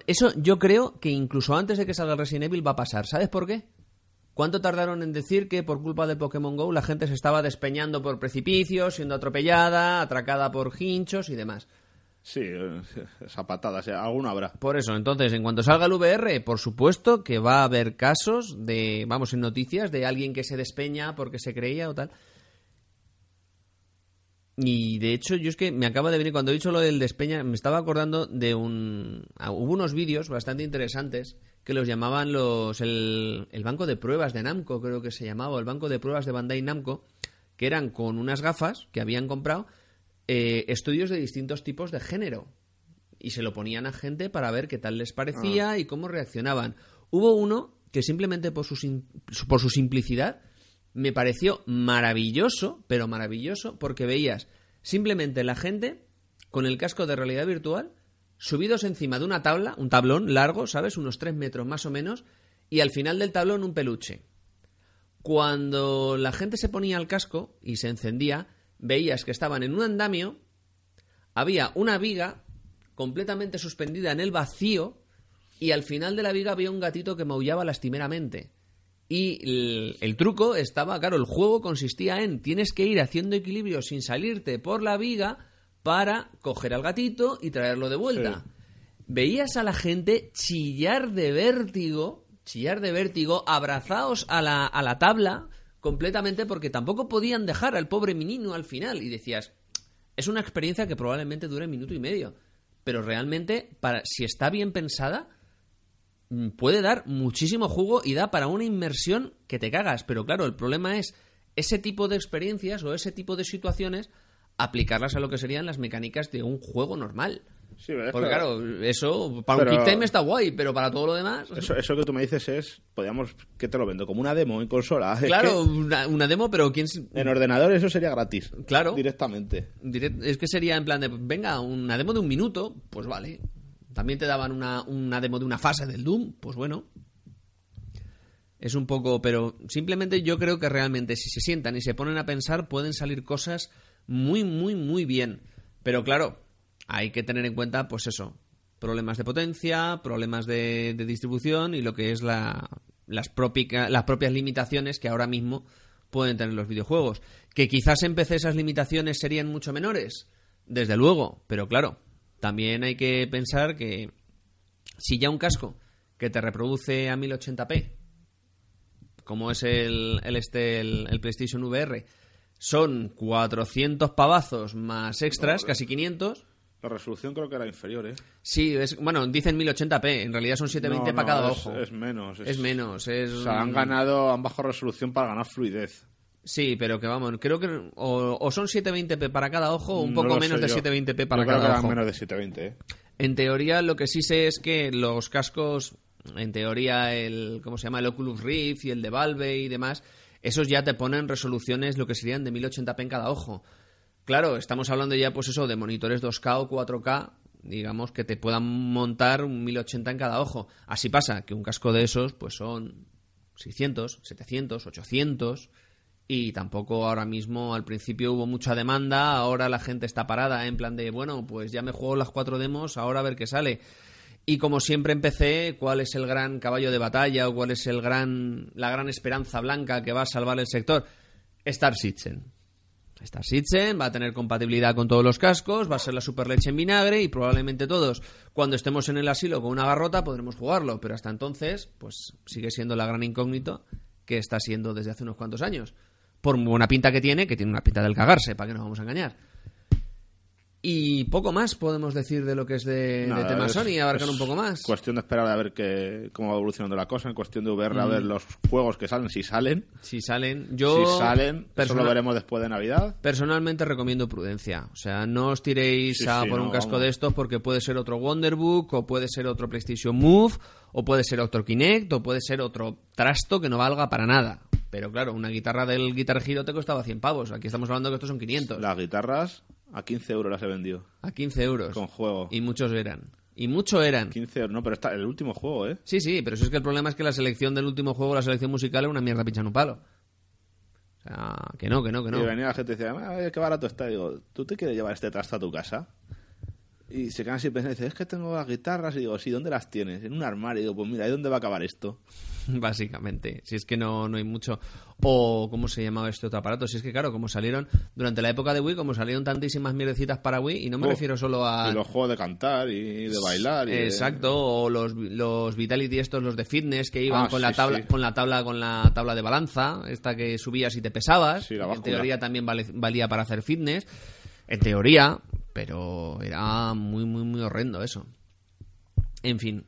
Eso yo creo que incluso antes de que salga el Resident Evil va a pasar ¿sabes por qué? ¿Cuánto tardaron en decir que por culpa de Pokémon GO la gente se estaba despeñando por precipicios, siendo atropellada, atracada por hinchos y demás? Sí, eh, esa patada, alguno habrá. Por eso, entonces, en cuanto salga el VR, por supuesto que va a haber casos de, vamos, en noticias, de alguien que se despeña porque se creía o tal. Y de hecho, yo es que me acaba de venir, cuando he dicho lo del despeña, me estaba acordando de un... Hubo unos vídeos bastante interesantes que los llamaban los el, el banco de pruebas de Namco, creo que se llamaba, el banco de pruebas de Bandai Namco, que eran con unas gafas que habían comprado eh, estudios de distintos tipos de género y se lo ponían a gente para ver qué tal les parecía y cómo reaccionaban. Hubo uno que simplemente por su, por su simplicidad me pareció maravilloso, pero maravilloso, porque veías simplemente la gente con el casco de realidad virtual subidos encima de una tabla, un tablón largo, ¿sabes? Unos tres metros más o menos, y al final del tablón un peluche. Cuando la gente se ponía el casco y se encendía, veías que estaban en un andamio, había una viga completamente suspendida en el vacío y al final de la viga había un gatito que maullaba lastimeramente. Y el, el truco estaba, claro, el juego consistía en tienes que ir haciendo equilibrio sin salirte por la viga para coger al gatito y traerlo de vuelta. Veías a la gente chillar de vértigo, chillar de vértigo, abrazados a la, a la tabla, completamente porque tampoco podían dejar al pobre menino al final. Y decías, es una experiencia que probablemente dure minuto y medio. Pero realmente, para, si está bien pensada, mm, puede dar muchísimo jugo y da para una inmersión que te cagas. Pero claro, el problema es ese tipo de experiencias o ese tipo de situaciones aplicarlas a lo que serían las mecánicas de un juego normal. Sí, ¿ves? Porque claro, eso para Pero- un kick time está guay, pero para todo lo demás... Eso, eso que tú me dices es, podríamos, que te lo vendo? Como una demo en consola. Claro, una, una demo, pero quién... en ordenador eso sería gratis. Claro. Directamente. direct- Es que sería en plan de, venga, una demo de un minuto, pues vale. También te daban una, una demo de una fase del Doom, pues bueno. Es un poco, pero simplemente yo creo que realmente si se sientan y se ponen a pensar pueden salir cosas muy, muy, muy bien. Pero claro, hay que tener en cuenta, pues eso, problemas de potencia, problemas de, distribución y lo que es la, las, las propias limitaciones que ahora mismo pueden tener los videojuegos. Que quizás en PC esas limitaciones serían mucho menores, desde luego, pero claro, también hay que pensar que si ya un casco que te reproduce a 1080p, como es el, el, este, el PlayStation VR, son 400 pavazos más extras, casi 500. La resolución creo que era inferior, ¿eh? Sí, es, bueno, dicen 1080p, en realidad son 720 No, para cada es- ojo. Es menos. Es menos, es... O sea, han ganado, han bajado resolución para ganar fluidez. Sí, pero que vamos, creo que o, o son 720p para cada ojo o un poco menos de yo. 720p para Yo creo que cada ojo. menos de 720, ¿eh? En teoría, lo que sí sé es que los cascos, en teoría, el ¿cómo se llama? El Oculus Rift y el de Valve y demás, esos ya te ponen resoluciones lo que serían de 1080p en cada ojo. Claro, estamos hablando ya, pues eso, de monitores 2K o 4K, digamos, que te puedan montar un 1080 en cada ojo. Así pasa que un casco de esos, pues son 600, 700, 800 y tampoco ahora mismo al principio hubo mucha demanda, ahora la gente está parada en plan de, bueno, pues ya me juego las cuatro demos, ahora a ver qué sale. Y como siempre empecé, ¿cuál es el gran caballo de batalla o cuál es el gran la gran esperanza blanca que va a salvar el sector? Star Citizen. Star Citizen va a tener compatibilidad con todos los cascos, va a ser la super leche en vinagre y probablemente todos, cuando estemos en el asilo con una garrota, podremos jugarlo. Pero hasta entonces, pues sigue siendo la gran incógnito que está siendo desde hace unos cuantos años. Por buena pinta que tiene, que tiene una pinta del cagarse, para que nos vamos a engañar. Y poco más podemos decir de lo que es de, de Nada, tema es- Sony, abarcar un poco más. Cuestión de esperar a ver qué, cómo va evolucionando la cosa. En cuestión de VR, a Mm. ver los juegos que salen, si salen. Si salen, yo si salen, eso lo veremos después de Navidad. Personalmente recomiendo prudencia. O sea, no os tiréis Sí, a sí, por un casco vamos. de estos porque puede ser otro Wonderbook, o puede ser otro PlayStation Move, o puede ser otro Kinect, o puede ser otro trasto que no valga para nada. Pero claro, una guitarra del Guitar Hero te costaba 100 pavos. Aquí estamos hablando que estos son 500. Las guitarras a 15 euros las he vendido. A 15 euros. Con juego. Y muchos eran. Y mucho eran. 15 euros. No, pero está el último juego, ¿eh? Sí, sí, pero si es que el problema es que la selección del último juego, la selección musical, es una mierda pincha en un palo. O sea, que no, que no, que no. Y venía la gente y decía, "Ah, qué barato está. digo, ¿tú te quieres llevar este trasto a tu casa? Y se quedan así pensando, dice, es que tengo las guitarras. Y digo, sí, ¿dónde las tienes? En un armario. Y digo, pues mira, ¿y dónde va a acabar esto? Básicamente, si es que no, no hay mucho. O, ¿cómo se llamaba este otro aparato? Si es que, claro, como salieron durante la época de Wii, como salieron tantísimas mierdecitas para Wii, y no me Oh, refiero solo a. Y los juegos de cantar y de bailar. Y de- Exacto, o los, los Vitality estos, los de fitness que iban Ah, con la tabla, sí. con la tabla, con la tabla de balanza, esta que subías y te pesabas. Sí, la en teoría también vale- valía para hacer fitness. En teoría, pero era muy, muy, muy horrendo eso. En fin.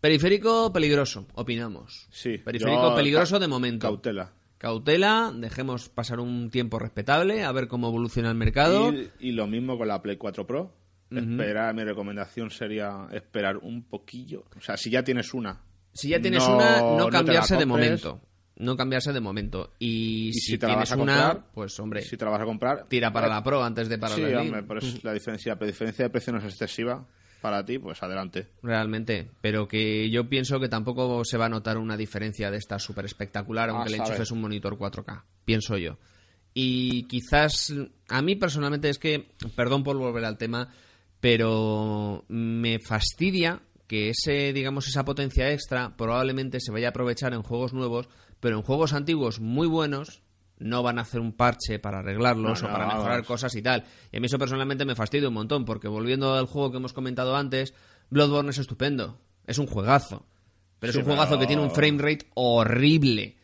Periférico peligroso, opinamos. Sí, Periférico yo- peligroso de momento. Cautela. Cautela, dejemos pasar un tiempo respetable, a ver cómo evoluciona el mercado. Y, y lo mismo con la Play 4 Pro. Esperar, mi recomendación sería esperar un poquillo. O sea, si ya tienes una. Si ya tienes no- una, no cambiarse de momento. No cambiarse de momento. Y, Y si, si te la tienes vas a una, comprar, pues hombre, Si te la vas a comprar. tira para la Pro antes de para Sí, la hombre, pero es la diferencia, la diferencia de precio no es excesiva para ti, pues adelante. Realmente, pero que yo pienso que tampoco se va a notar una diferencia de esta súper espectacular, aunque le saber. enchufes un monitor 4K, pienso yo. Y quizás, a mí personalmente es que, perdón por volver al tema, pero me fastidia que ese, digamos, esa potencia extra probablemente se vaya a aprovechar en juegos nuevos, pero en juegos antiguos muy buenos no van a hacer un parche para arreglarlos No, o no, para mejorar vamos. cosas y tal. Y a mí eso personalmente me fastidia un montón, porque volviendo al juego que hemos comentado antes, Bloodborne es estupendo, es un juegazo. Pero Sí, es un juegazo pero- que tiene un frame rate horrible.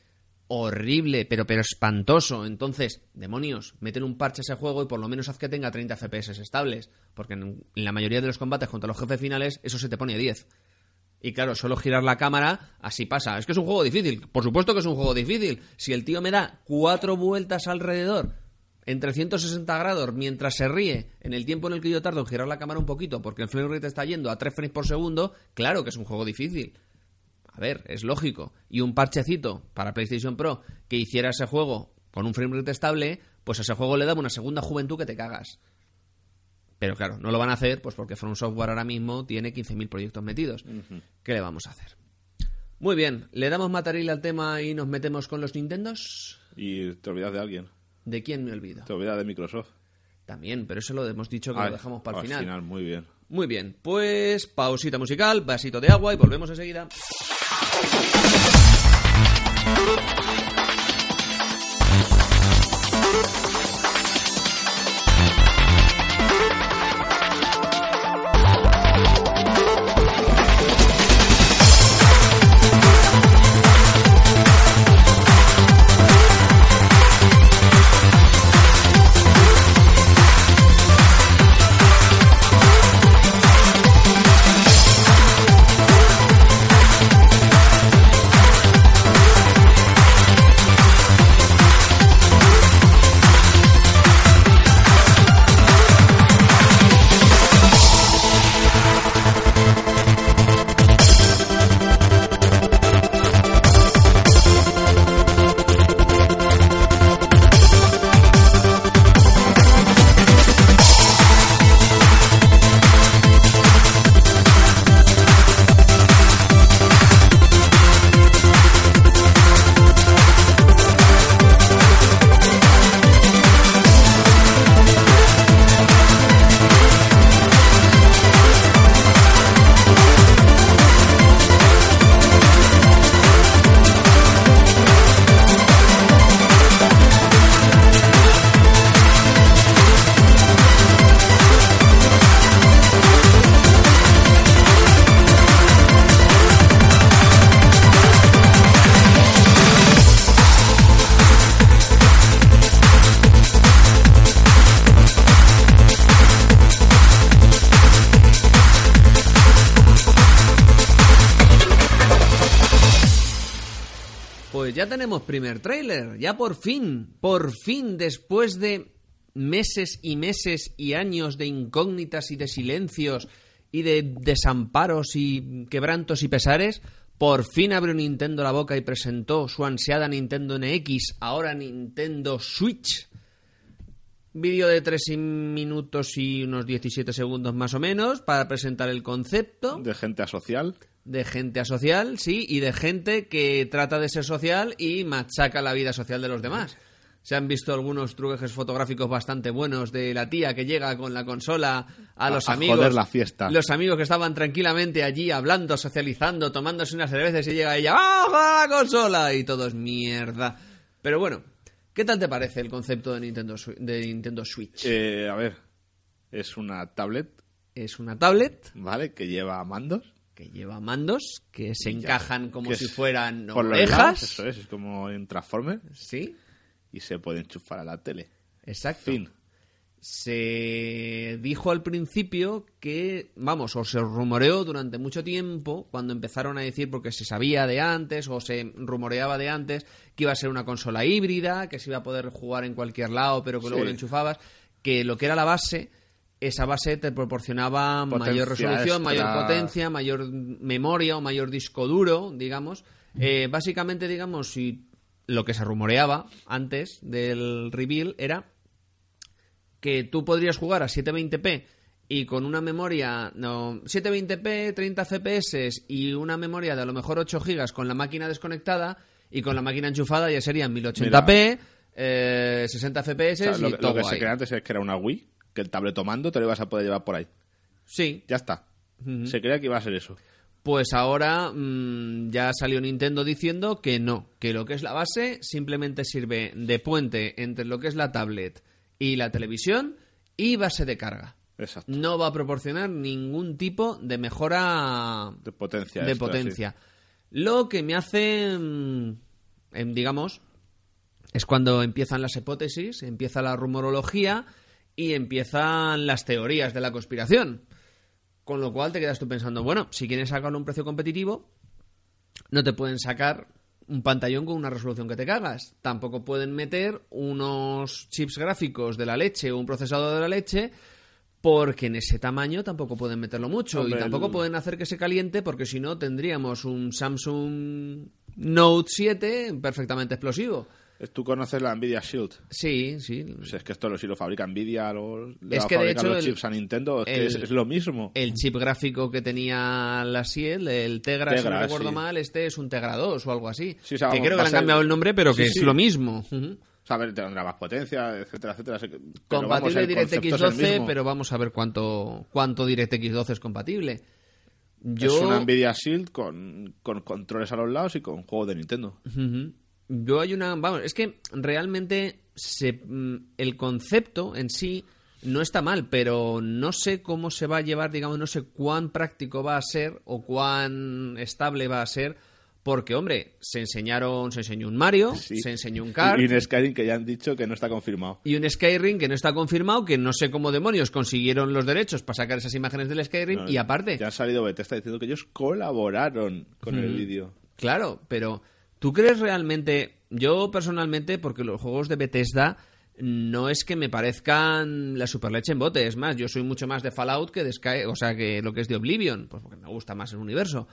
horrible, pero, pero espantoso. Entonces, demonios, meten un parche a ese juego y por lo menos haz que tenga 30 FPS estables. Porque en, en la mayoría de los combates contra los jefes finales, eso se te pone a 10. Y claro, solo girar la cámara, así pasa. Es que es un juego difícil. Por supuesto que es un juego difícil. Si el tío me da cuatro vueltas alrededor en 360 grados mientras se ríe en el tiempo en el que yo tardo en girar la cámara un poquito porque el frame rate está yendo a 3 frames por segundo, claro que es un juego difícil. A ver, es lógico. Y un parchecito para PlayStation Pro que hiciera ese juego con un frame rate estable, pues a ese juego le daba una segunda juventud que te cagas. Pero claro, no lo van a hacer pues porque From Software ahora mismo tiene 15.000 proyectos metidos. ¿Qué le vamos a hacer? Muy bien, ¿le damos material al tema y nos metemos con los Nintendos? Y te olvidas de alguien. ¿De quién me olvido? Te olvidas de Microsoft. También, pero eso lo hemos dicho que Ah, lo dejamos para el al final. final, muy bien. Muy bien, pues pausita musical, vasito de agua y volvemos enseguida. Primer tráiler, ya por fin, por fin, después de meses y meses y años de incógnitas y de silencios y de desamparos y quebrantos y pesares, por fin abrió Nintendo la boca y presentó su ansiada Nintendo NX, ahora Nintendo Switch. Vídeo de 3 minutos y unos 17 segundos más o menos para presentar el concepto De gente asocial. De gente asocial, sí, y de gente que trata de ser social y machaca la vida social de los demás. Se han visto algunos truques fotográficos bastante buenos de la tía que llega con la consola a, A- los a amigos. joder la fiesta. Los amigos que estaban tranquilamente allí hablando, socializando, tomándose unas cervezas y llega ella, ¡ah, la consola! Y todo es mierda. Pero bueno, ¿qué tal te parece el concepto de Nintendo, de Nintendo Switch? Eh, a ver, es una tablet, Es una tablet ¿vale? Que lleva mandos. Que lleva mandos que se encajan como si fueran por los lados, orejas. Eso es, es como en Transformer. Sí, Y se puede enchufar a la tele. exacto. Fin. Se dijo al principio que, vamos, o se rumoreó durante mucho tiempo, cuando empezaron a decir, porque se sabía de antes, o se rumoreaba de antes, que iba a ser una consola híbrida, que se iba a poder jugar en cualquier lado, pero que luego Sí. lo enchufabas, que lo que era la base, esa base te proporcionaba mayor resolución, mayor potencia, mayor memoria o mayor disco duro, digamos. Eh, básicamente, digamos, si lo que se rumoreaba antes del reveal era que tú podrías jugar a 720p y con una memoria no 720p, 30 FPS y una memoria de a lo mejor 8 GB con la máquina desconectada y con la máquina enchufada ya serían 1080p, eh, 60 FPS O sea, lo, y todo lo que se creía antes es que era una Wii, que el tabletomando te lo ibas a poder llevar por ahí. Sí, Ya está. Se creía que iba a ser eso. Pues ahora mm, ya salió Nintendo diciendo que no, que lo que es la base simplemente sirve de puente entre lo que es la tablet y la televisión y base de carga. Exacto. No va a proporcionar ningún tipo de mejora De potencia. de potencia. Lo que me hace mm, em, digamos, es cuando empiezan las hipótesis, empieza la rumorología y empiezan las teorías de la conspiración. Con lo cual te quedas tú pensando, bueno, si quieren sacarlo a un precio competitivo, no te pueden sacar un pantallón con una resolución que te cagas. Tampoco pueden meter unos chips gráficos de la leche o un procesador de la leche porque en ese tamaño tampoco pueden meterlo mucho Hombre, y tampoco el- pueden hacer que se caliente porque si no tendríamos un Samsung Note 7 perfectamente explosivo. Tú conoces la Nvidia Shield. Sí, sí. Pues es que esto lo, si lo fabrica Nvidia, lo, le Es va a que, de fabricar hecho, los el- chips a Nintendo, es, que el- es, es lo mismo. El chip gráfico que tenía la Ciel, el Tegra, si no Tegra, recuerdo sí. mal, este es un Tegra 2 o algo así. Sí, o sea, que vamos, creo que le a han cambiado el nombre, pero que Sí, es lo mismo. Ujú. O sea, a ver, tendrá más potencia, etcétera, etcétera. pero vamos, Compatible el DirectX concepto es el 12, mismo. pero vamos a ver cuánto, cuánto DirectX 12 es compatible. Yo, Es una Nvidia Shield con, con controles a los lados y con juegos de Nintendo. Ujú. Yo hay una. Vamos, es que realmente se, mm, el concepto en sí no está mal, pero no sé cómo se va a llevar, digamos, no sé cuán práctico va a ser o cuán estable va a ser. Porque, hombre, se enseñaron, se enseñó un Mario, Sí. se enseñó un kart Y, en Skyrim que ya han dicho que no está confirmado. y un Skyrim que no está confirmado, que no sé cómo demonios consiguieron los derechos para sacar esas imágenes del Skyrim. No, y aparte, Ya han salido Bethesda diciendo que ellos colaboraron con el vídeo. Claro, pero ¿tú crees realmente? Yo personalmente, porque los juegos de Bethesda no es que me parezcan la superleche en bote, es más, yo soy mucho más de Fallout que de Sky, o sea, que lo que es de Oblivion, pues porque me gusta más el universo.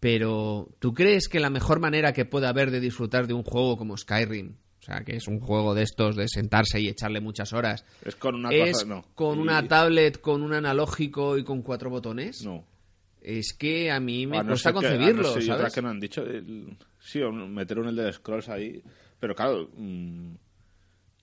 Pero ¿tú crees que la mejor manera que pueda haber de disfrutar de un juego como Skyrim, o sea, que es un juego de estos de sentarse y echarle muchas horas, Es con una es cosa, no. con una tablet, con un analógico y con cuatro botones? No. Es que a mí me A no cuesta ser que- a no concebirlo, ¿sabes? que no han dicho. el- sí, un el de scrolls ahí. Pero claro, mm,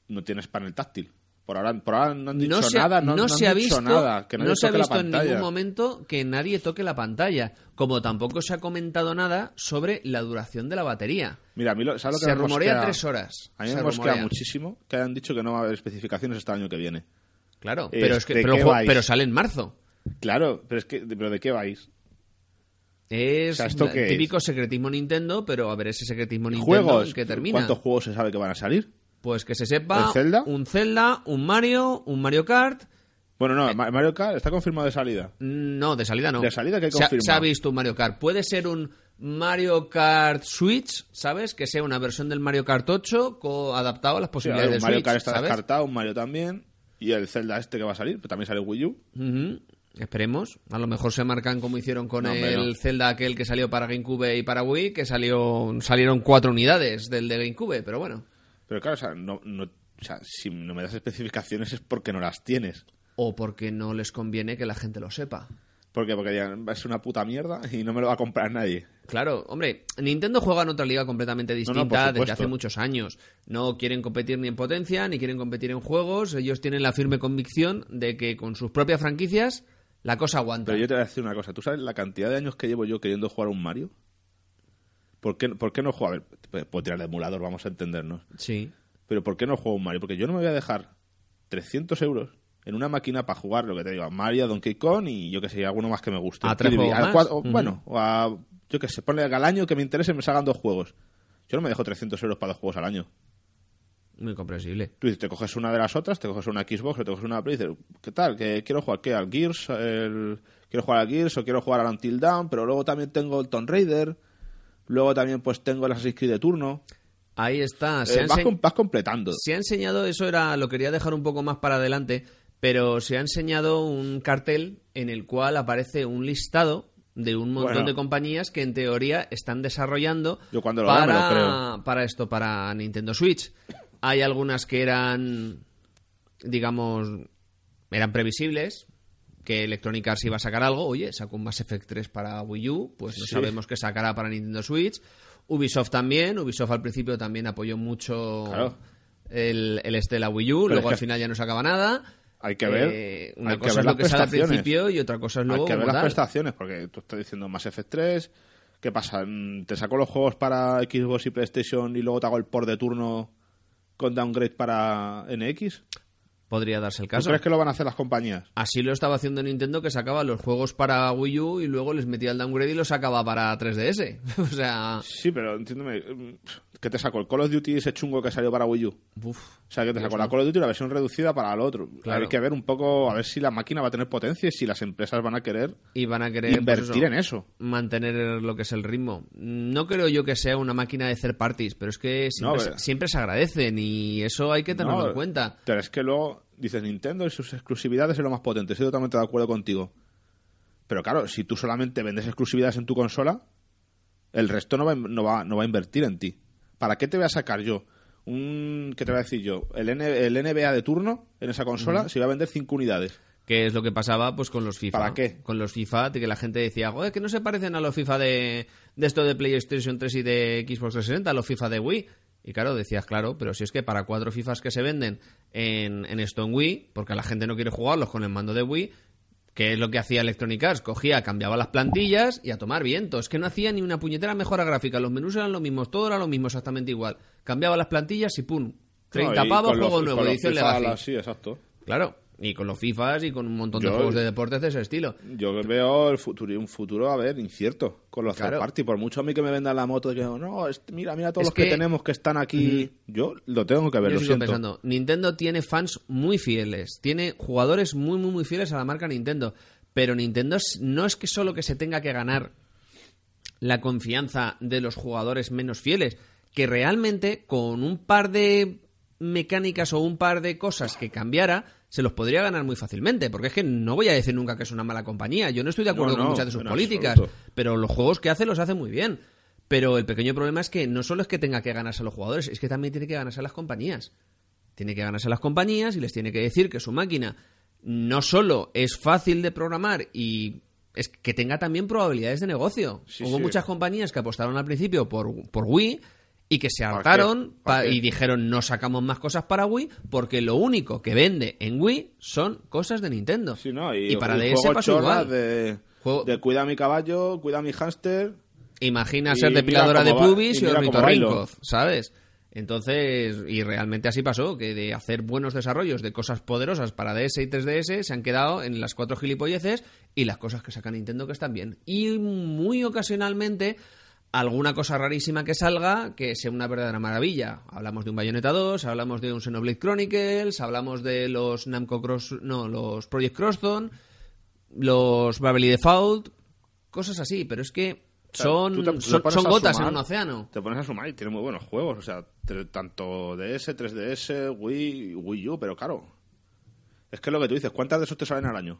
no tienes panel táctil. Por ahora, por ahora no han dicho no se ha, nada, no, no no se han ha dicho visto, nada. Que nadie no se ha visto en ningún momento que nadie toque la pantalla. Como tampoco se ha comentado nada sobre la duración de la batería. Mira, a mí lo, ¿sabes lo que Se me rumorea mosquea? tres horas. A mí Se me mosquea rumorea. muchísimo que hayan dicho que no va a haber especificaciones hasta el año que viene. Claro, Eh, pero, es que, ¿de pero, pero sale en marzo. Claro, pero es que, ¿pero de qué vais? Es O sea, ¿esto qué es? típico secretismo Nintendo, pero a ver ese secretismo Nintendo qué termina. ¿Cuántos juegos se sabe que van a salir? Pues que se sepa ¿El Zelda? un Zelda, un Mario, un Mario Kart. Bueno, Eh. no, Ma- Mario Kart está confirmado de salida. No, de salida no. De salida que hay se ha, confirmado. se ha visto un Mario Kart. Puede ser un Mario Kart Switch, ¿sabes? Que sea una versión del Mario Kart 8 co- adaptado a las Sí, a posibilidades ver, un de Mario Switch, Kart está ¿sabes? descartado, un Mario también. Y el Zelda este que va a salir, pero también sale Wii U. Esperemos. A lo mejor se marcan como hicieron con No, el no. Zelda aquel que salió para GameCube y para Wii, que salió salieron cuatro unidades del de GameCube, pero bueno. Pero claro, o sea, no, no- o sea, si no me das especificaciones es porque no las tienes. O porque no les conviene que la gente lo sepa. Porque, porque digan, es una puta mierda y no me lo va a comprar nadie. Claro, hombre, Nintendo juega en otra liga completamente no, por distinta desde hace muchos años. No quieren competir ni en potencia, ni quieren competir en juegos. Ellos tienen la firme convicción de que con sus propias franquicias la cosa aguanta. Pero yo te voy a decir una cosa. ¿Tú sabes la cantidad de años que llevo yo queriendo jugar a un Mario? ¿Por qué, por qué no juego? A ver, puedo tirar el emulador, vamos a entendernos. Sí. Pero ¿por qué no juego a un Mario? Porque yo no me voy a dejar 300 euros en una máquina para jugar lo que te digo, a Mario, a Donkey Kong y yo que sé, alguno más que me guste. ¿A tres juegos a más? cuatro- Ujú. Bueno, o a, yo que sé, ponle al año que me interese me salgan dos juegos. Yo no me dejo 300 euros para dos juegos al año. Muy comprensible. Tú dices, te coges una de las otras, te coges una Xbox o te coges una Play y dices, ¿qué tal? ¿Que quiero jugar qué? ¿Al Gears? El- ¿Quiero jugar al Gears o quiero jugar al Until Dawn? Pero luego también tengo el Tomb Raider. Luego también pues tengo el Assassin's Creed de turno. Ahí está. Eh, Se, ha vas, ense- com- vas completando. se ha enseñado, eso era, lo quería dejar un poco más para adelante, pero se ha enseñado un cartel en el cual aparece un listado de un montón Bueno. de compañías que en teoría están desarrollando Yo cuando lo vea me lo creo. para esto, para Nintendo Switch. Hay algunas que eran, digamos, eran previsibles, que Electronic Arts iba a sacar algo. Oye, sacó un Mass Effect 3 para Wii U, pues no Sí. sabemos qué sacará para Nintendo Switch. Ubisoft también, Ubisoft al principio también apoyó mucho Claro. el, el este de la Wii U, Pero luego al final ya no sacaba nada. Hay que ver. Eh, una hay que cosa ver es lo que sale al principio y otra cosa es luego Hay que ver las tal. prestaciones, porque tú estás diciendo Mass Effect 3. ¿Qué pasa? ¿Te saco los juegos para Xbox y PlayStation y luego te hago el port de turno con downgrade para NX? podría darse el ¿Tú caso. crees que lo van a hacer las compañías? Así lo estaba haciendo Nintendo, que sacaba los juegos para Wii U y luego les metía el downgrade y los sacaba para 3DS. o sea, Sí, pero entiéndeme. ¿Qué te sacó? ¿El Call of Duty ese chungo que salió para Wii U? uf, O sea, que te sacó la Call of Duty la versión reducida para el otro. Claro. Hay que ver un poco, a ver si la máquina va a tener potencia y si las empresas van a querer y van a querer pues invertir en eso. mantener lo que es el ritmo. No creo yo que sea una máquina de hacer parties, pero es que siempre, No, se- siempre se agradecen y eso hay que tenerlo No, en cuenta. Pero es que luego dices Nintendo y sus exclusividades es lo más potente. Estoy totalmente de acuerdo contigo. Pero claro, si tú solamente vendes exclusividades en tu consola, el resto no va, no va, no va a invertir en ti. ¿Para qué te voy a sacar yo? Un, ¿Qué te voy a decir yo? El, N- el NBA de turno en esa consola se va a vender 5 unidades. Que es lo que pasaba pues con los FIFA. ¿Para qué? Con los FIFA, de que la gente decía, joder, que no se parecen a los FIFA de, de esto de PlayStation 3 y de Xbox 360, a los FIFA de Wii. Y claro, decías, claro, pero si es que para cuatro FIFAs que se venden en, en esto en Wii, porque la gente no quiere jugarlos con el mando de Wii, que es lo que hacía Electronic Arts, cogía, cambiaba las plantillas y a tomar viento. Es que no hacía ni una puñetera mejora gráfica, los menús eran los mismos, todo era lo mismo exactamente igual. Cambiaba las plantillas y pum, 30 No, y pavos, los- juego nuevo, edición la- Sí, exacto. Claro, y con los FIFAs y con un montón de Yo- juegos de deportes de ese estilo. Yo veo el futuro, un futuro, a ver, incierto con los Claro. third party. Por mucho a mí que me vendan la moto de que no, es- mira, mira todos Es los que, que- tenemos que están aquí. Yo lo tengo que ver, Yo lo sigo siento. pensando, Nintendo tiene fans muy fieles, tiene jugadores muy, muy, muy fieles a la marca Nintendo, pero Nintendo no es que solo que se tenga que ganar la confianza de los jugadores menos fieles, que realmente con un par de mecánicas o un par de cosas que cambiara, se los podría ganar muy fácilmente, porque es que no voy a decir nunca que es una mala compañía, yo no estoy de acuerdo No, con muchas de sus políticas, absoluto. pero los juegos que hace los hace muy bien. Pero el pequeño problema es que no solo es que tenga que ganarse a los jugadores, es que también tiene que ganarse a las compañías. Tiene que ganarse a las compañías y les tiene que decir que su máquina no solo es fácil de programar y es que tenga también probabilidades de negocio. Sí, Hubo sí. muchas compañías que apostaron al principio por, por Wii y que se ¿Para hartaron qué? ¿Para pa- qué? y dijeron no sacamos más cosas para Wii porque lo único que vende en Wii son cosas de Nintendo. Sí, ¿no? Y, y para y DS pasó igual. de, Juego- de cuida mi caballo, cuida mi hámster. Imagina ser depiladora de pubis y y, ornitorrinco, ¿sabes? Entonces, y realmente así pasó, que de hacer buenos desarrollos de cosas poderosas para DS y 3DS se han quedado en las cuatro gilipolleces y las cosas que saca Nintendo que están bien. Y muy ocasionalmente alguna cosa rarísima que salga que sea una verdadera maravilla. Hablamos de un Bayonetta 2, hablamos de un Xenoblade Chronicles, hablamos de los Namco Cross, no, los Project Crosstone, los Bravely Default, cosas así, pero es que son, te- son, gotas sumar, en un océano. Te pones a sumar y tiene muy buenos juegos. O sea, tanto DS, 3DS, Wii, Wii U, pero claro. Es que lo que tú dices, ¿cuántas de esos te salen al año?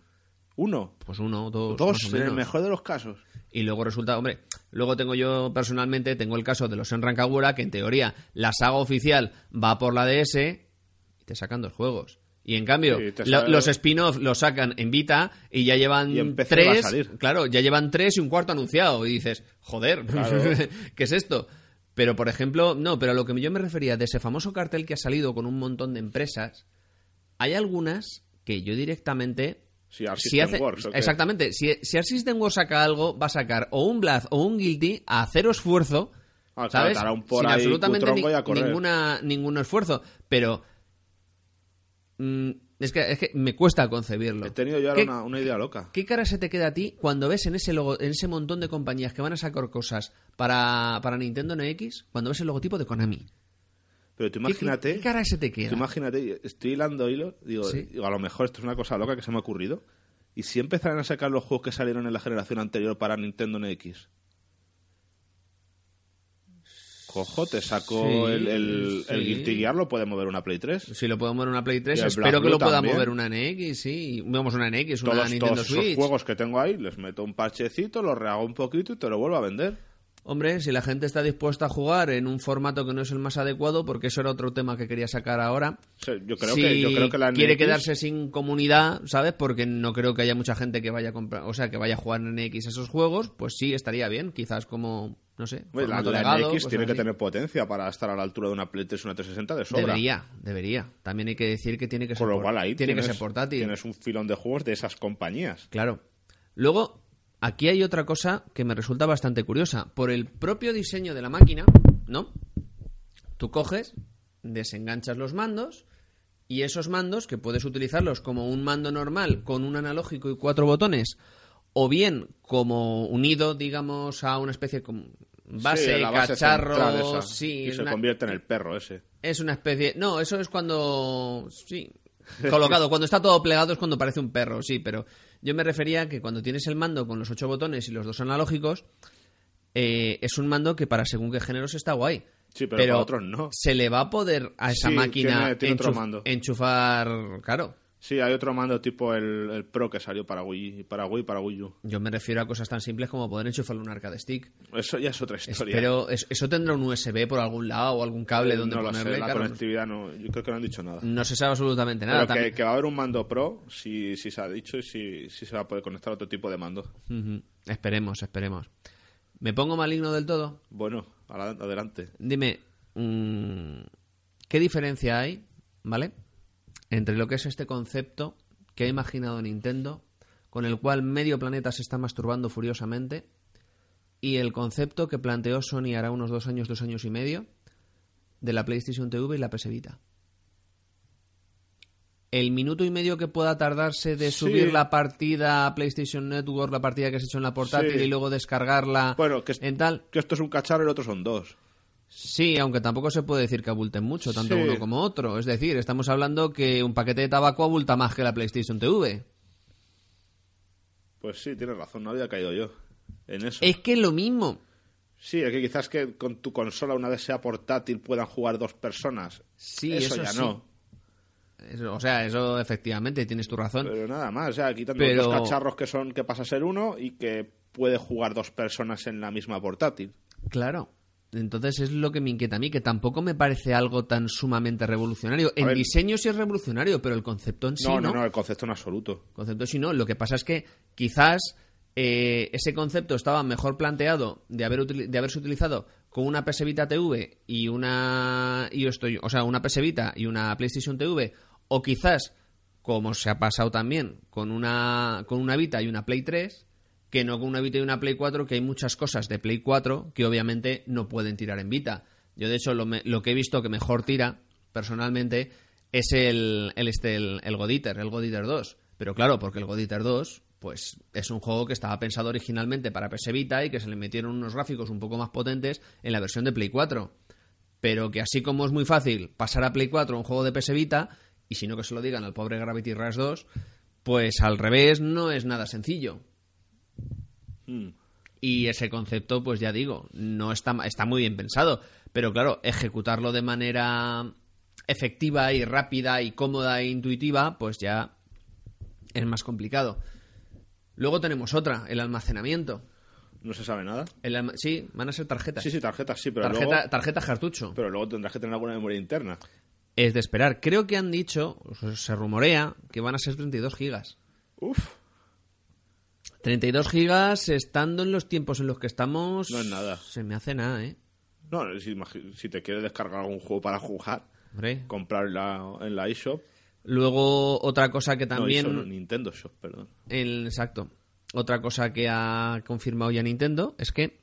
¿Uno? Pues uno, dos, Dos, en el mejor de los casos. Y luego resulta, hombre, luego tengo yo personalmente, tengo el caso de los Senran Kagura, que en teoría la saga oficial va por la DS y te sacan dos juegos. Y en cambio, Sí, lo- los spin-off los sacan en Vita y ya llevan Y en va a tres. salir. Claro, ya llevan tres y un cuarto anunciado. Y dices, joder, Claro. ¿qué es esto? Pero, por ejemplo, no, pero a lo que yo me refería, de ese famoso cartel que ha salido con un montón de empresas, hay algunas que yo directamente Si System hace- exactamente. Si, si System Works saca algo, va a sacar o un Blast o un Guilty a cero esfuerzo, Ah, ¿sabes? un por Sin ahí absolutamente ni- ninguna, ningún esfuerzo. Pero mm, es, que, es que me cuesta concebirlo. He tenido yo ahora ¿Qué, una, una idea loca. qué cara se te queda a ti cuando ves en ese logo, en ese montón de compañías que van a sacar cosas para, para Nintendo NX, cuando ves el logotipo de Konami? Pero tú ¿Qué- imagínate... ¿Qué, qué cara se te Tú queda? imagínate, estoy hilando hilo, digo, Sí. digo, a lo mejor esto es una cosa loca que se me ha ocurrido. ¿Y si empezaran a sacar los juegos que salieron en la generación anterior para Nintendo NX? Cojo, te saco Sí, el, el, el sí. Guilty Gear, lo puede mover una Play 3. Si lo puedo mover una Play 3, Y el espero Black que lo pueda también. mover una NX, sí. Vamos, una NX, una Todos, Nintendo todos Switch. juegos que tengo ahí, les meto un parchecito, los rehago un poquito y te lo vuelvo a vender. Hombre, si la gente está dispuesta a jugar en un formato que no es el más adecuado, porque eso era otro tema que quería sacar ahora. Yo creo si que, yo creo que la quiere NX quedarse sin comunidad, ¿sabes? Porque no creo que haya mucha gente que vaya a comprar, o sea, que vaya a jugar en NX esos juegos, pues sí, estaría bien, quizás como, no sé, la, la legado, NX tiene que así. tener potencia para estar a la altura de una Play 3 y una 360 de sobra. Debería, debería. También hay que decir que tiene que ser, Por lo cual ahí tiene que ser portátil. tienes un filón de juegos de esas compañías. Claro. Luego, aquí hay otra cosa que me resulta bastante curiosa. Por el propio diseño de la máquina, ¿no? Tú coges, desenganchas los mandos Y esos mandos, que puedes utilizarlos como un mando normal con un analógico y cuatro botones, o bien como unido, digamos, a una especie de base, Sí, base cacharro, sí, y se una- convierte en el perro ese. es una especie. No, eso es cuando. Sí. Colocado. Cuando está todo plegado es cuando parece un perro, sí, pero yo me refería a que cuando tienes el mando con los ocho botones y los dos analógicos, eh, es un mando que para según qué géneros está guay. Sí, pero para otros no. Se le va a poder a esa Sí, máquina tiene- tiene otro enchuf- mando. enchufar. Claro. Sí, hay otro mando tipo el, el Pro que salió para Wii, para Wii para Wii U. Yo me refiero a cosas tan simples como poder enchufarle un arcade stick. Eso ya es otra historia. pero es- eso tendrá un USB por algún lado o algún cable donde no lo ponerle. sé, la claro, conectividad no, yo creo que no han dicho nada. no se sabe absolutamente nada. pero que, También- que va a haber un mando Pro, sí se ha dicho y sí se va a poder conectar a otro tipo de mando. Esperemos, esperemos. ¿Me pongo maligno del todo? Bueno, adelante. Dime, mm, ¿qué diferencia hay, ¿vale? Entre lo que es este concepto que ha imaginado Nintendo, con el cual medio planeta se está masturbando furiosamente, y el concepto que planteó Sony hará unos dos años, dos años y medio, de la PlayStation TV y la PS Vita. El minuto y medio que pueda tardarse de Sí. subir la partida a PlayStation Network, la partida que has hecho en la portátil Sí. y luego descargarla Bueno, que es- en tal. Que esto es un cacharro y el otro son dos. Sí, aunque tampoco se puede decir que abulten mucho, tanto Sí. uno como otro. Es decir, estamos hablando que un paquete de tabaco abulta más que la PlayStation TV. Pues sí, tienes razón, no había caído yo en eso. Es que es lo mismo. Sí, es que quizás que con tu consola, una vez sea portátil, puedan jugar dos personas. Sí, eso, eso ya sí. no. Eso- o sea, eso efectivamente, tienes tu razón. Pero nada más, o sea, quitando Pero- los cacharros que son que pasa a ser uno y que puede jugar dos personas en la misma portátil. Claro. Entonces es lo que me inquieta a mí, que tampoco me parece algo tan sumamente revolucionario. En ver. diseño sí es revolucionario, pero el concepto en sí no, no. no, no, el concepto en absoluto. concepto sí no. Lo que pasa es que quizás eh, ese concepto estaba mejor planteado de, haber de haberse utilizado con una PS Vita TV y una y estoy, o sea, una PS Vita y una PlayStation TV o quizás como se ha pasado también con una con una Vita y una Play 3 que no con una Vita y una Play 4 que hay muchas cosas de Play 4 que obviamente no pueden tirar en Vita. Yo de hecho lo, que he visto que mejor tira personalmente es el el este el, el el God Eater 2. Pero claro, porque el God Eater 2 pues es un juego que estaba pensado originalmente para PS Vita y que se le metieron unos gráficos un poco más potentes en la versión de Play 4. Pero que así como es muy fácil pasar a Play 4 un juego de PS Vita, y si no que se lo digan al pobre Gravity Rush 2, pues al revés no es nada sencillo. Mm. Y ese concepto, pues ya digo, no está, está muy bien pensado. Pero claro, ejecutarlo de manera efectiva y rápida y cómoda e intuitiva, pues ya es más complicado. Luego tenemos otra, el almacenamiento. No se sabe nada. El sí, van a ser tarjetas. Sí, sí, tarjetas sí, pero Tarjeta, luego, tarjeta cartucho. pero luego tendrás que tener alguna memoria interna. Es de esperar. Creo que han dicho, se rumorea, que van a ser 32 gigas. Uf, 32 gigas estando en los tiempos en los que estamos... No es nada. Se me hace nada, ¿eh? no, si, te quieres descargar algún juego para jugar, Hombre. comprar en la, en la eShop. Luego, otra cosa que No, también... eShop, no, Nintendo Shop, perdón. El, exacto. Otra cosa que ha confirmado ya Nintendo es que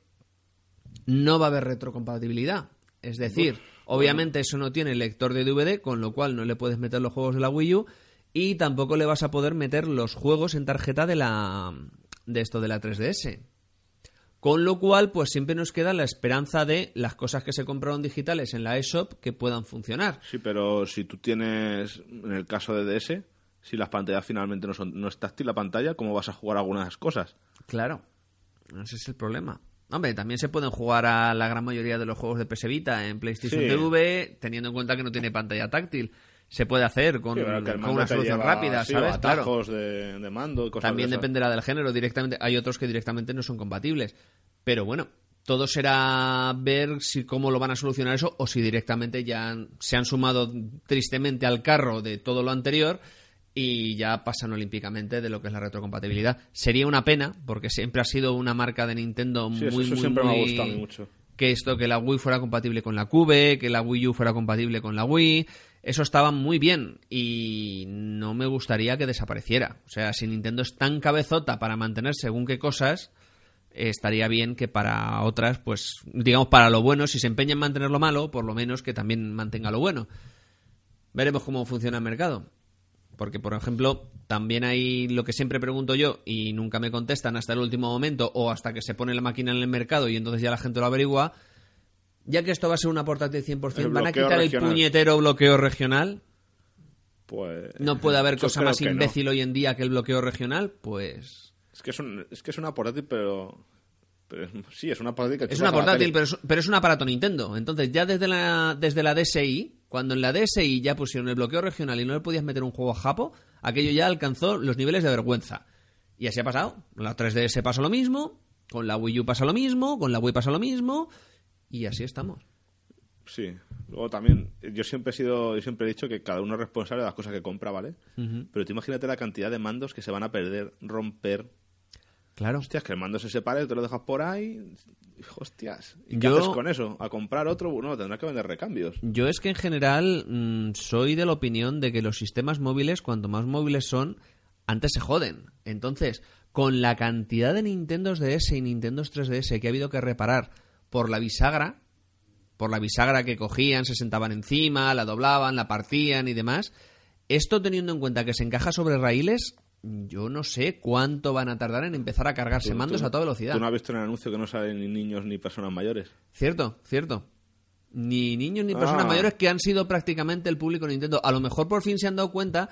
no va a haber retrocompatibilidad. Es decir, obviamente eso no tiene lector de DVD, con lo cual no le puedes meter los juegos de la Wii U y tampoco le vas a poder meter los juegos en tarjeta de la de esto de la 3DS. Con lo cual, pues siempre nos queda la esperanza de las cosas que se compraron digitales en la eShop que puedan funcionar. Sí, pero si tú tienes, en el caso de DS, si las pantallas finalmente no, son, no es táctil la pantalla, ¿cómo vas a jugar algunas cosas? Claro, ese es el problema. Hombre, también se pueden jugar a la gran mayoría de los juegos de PS Vita en PlayStation Sí. TV, teniendo en cuenta que no tiene pantalla táctil. Se puede hacer con, Sí, con una solución rápida, sí, ¿sabes? Claro. de, de mando y cosas También de dependerá del género directamente. Hay otros que directamente no son compatibles. Pero bueno, todo será ver si cómo lo van a solucionar eso o si directamente ya han- se han sumado tristemente al carro de todo lo anterior y ya pasan olímpicamente de lo que es la retrocompatibilidad. Sería una pena porque siempre ha sido una marca de Nintendo Sí, muy, eso, eso muy, siempre me ha gustado mucho. que esto, que la Wii fuera compatible con la Cube, que la Wii U fuera compatible con la Wii, eso estaba muy bien y no me gustaría que desapareciera. O sea, si Nintendo es tan cabezota para mantener según qué cosas, estaría bien que para otras, pues, digamos, para lo bueno, si se empeña en mantener lo malo, por lo menos que también mantenga lo bueno. Veremos cómo funciona el mercado. Porque, por ejemplo, también hay lo que siempre pregunto yo y nunca me contestan hasta el último momento o hasta que se pone la máquina en el mercado y entonces ya la gente lo averigua. Ya que esto va a ser una portátil 100%, El ¿van a quitar regional. el puñetero bloqueo regional? Pues. ¿No puede haber cosa más no. imbécil hoy en día que el bloqueo regional? Pues... Es que es, un- es que es una portátil, pero. pero sí, es una portátil que Es una portátil, pero es, pero es un aparato Nintendo. Entonces, ya desde la, desde la DSi, cuando en la DSi ya pusieron el bloqueo regional y no le podías meter un juego a Japo, aquello ya alcanzó los niveles de vergüenza. Y así ha pasado. Con la 3DS pasa lo mismo, con la Wii U pasa lo mismo, con la Wii pasa lo mismo, y así estamos. Sí. Luego también, yo siempre he sido, yo siempre he dicho que cada uno es responsable de las cosas que compra, ¿vale? Pero tú imagínate la cantidad de mandos que se van a perder, romper. Claro. Hostias, que el mando se separe, te lo dejas por ahí. Hostias. ¿Y qué Yo- haces con eso? ¿A comprar otro? No, tendrás que vender recambios. Yo es que en general mm, soy de la opinión de que los sistemas móviles, cuanto más móviles son, antes se joden. Entonces, con la cantidad de Nintendos DS y Nintendos 3DS que ha habido que reparar por la bisagra, por la bisagra que cogían, se sentaban encima, la doblaban, la partían y demás, esto teniendo en cuenta que se encaja sobre raíles, yo no sé cuánto van a tardar en empezar a cargarse Tú- mandos tú- a toda velocidad. Tú no has visto en el anuncio que no salen ni niños ni personas mayores. Cierto, cierto. Ni niños ni personas Ah. mayores que han sido prácticamente el público Nintendo. A lo mejor por fin se han dado cuenta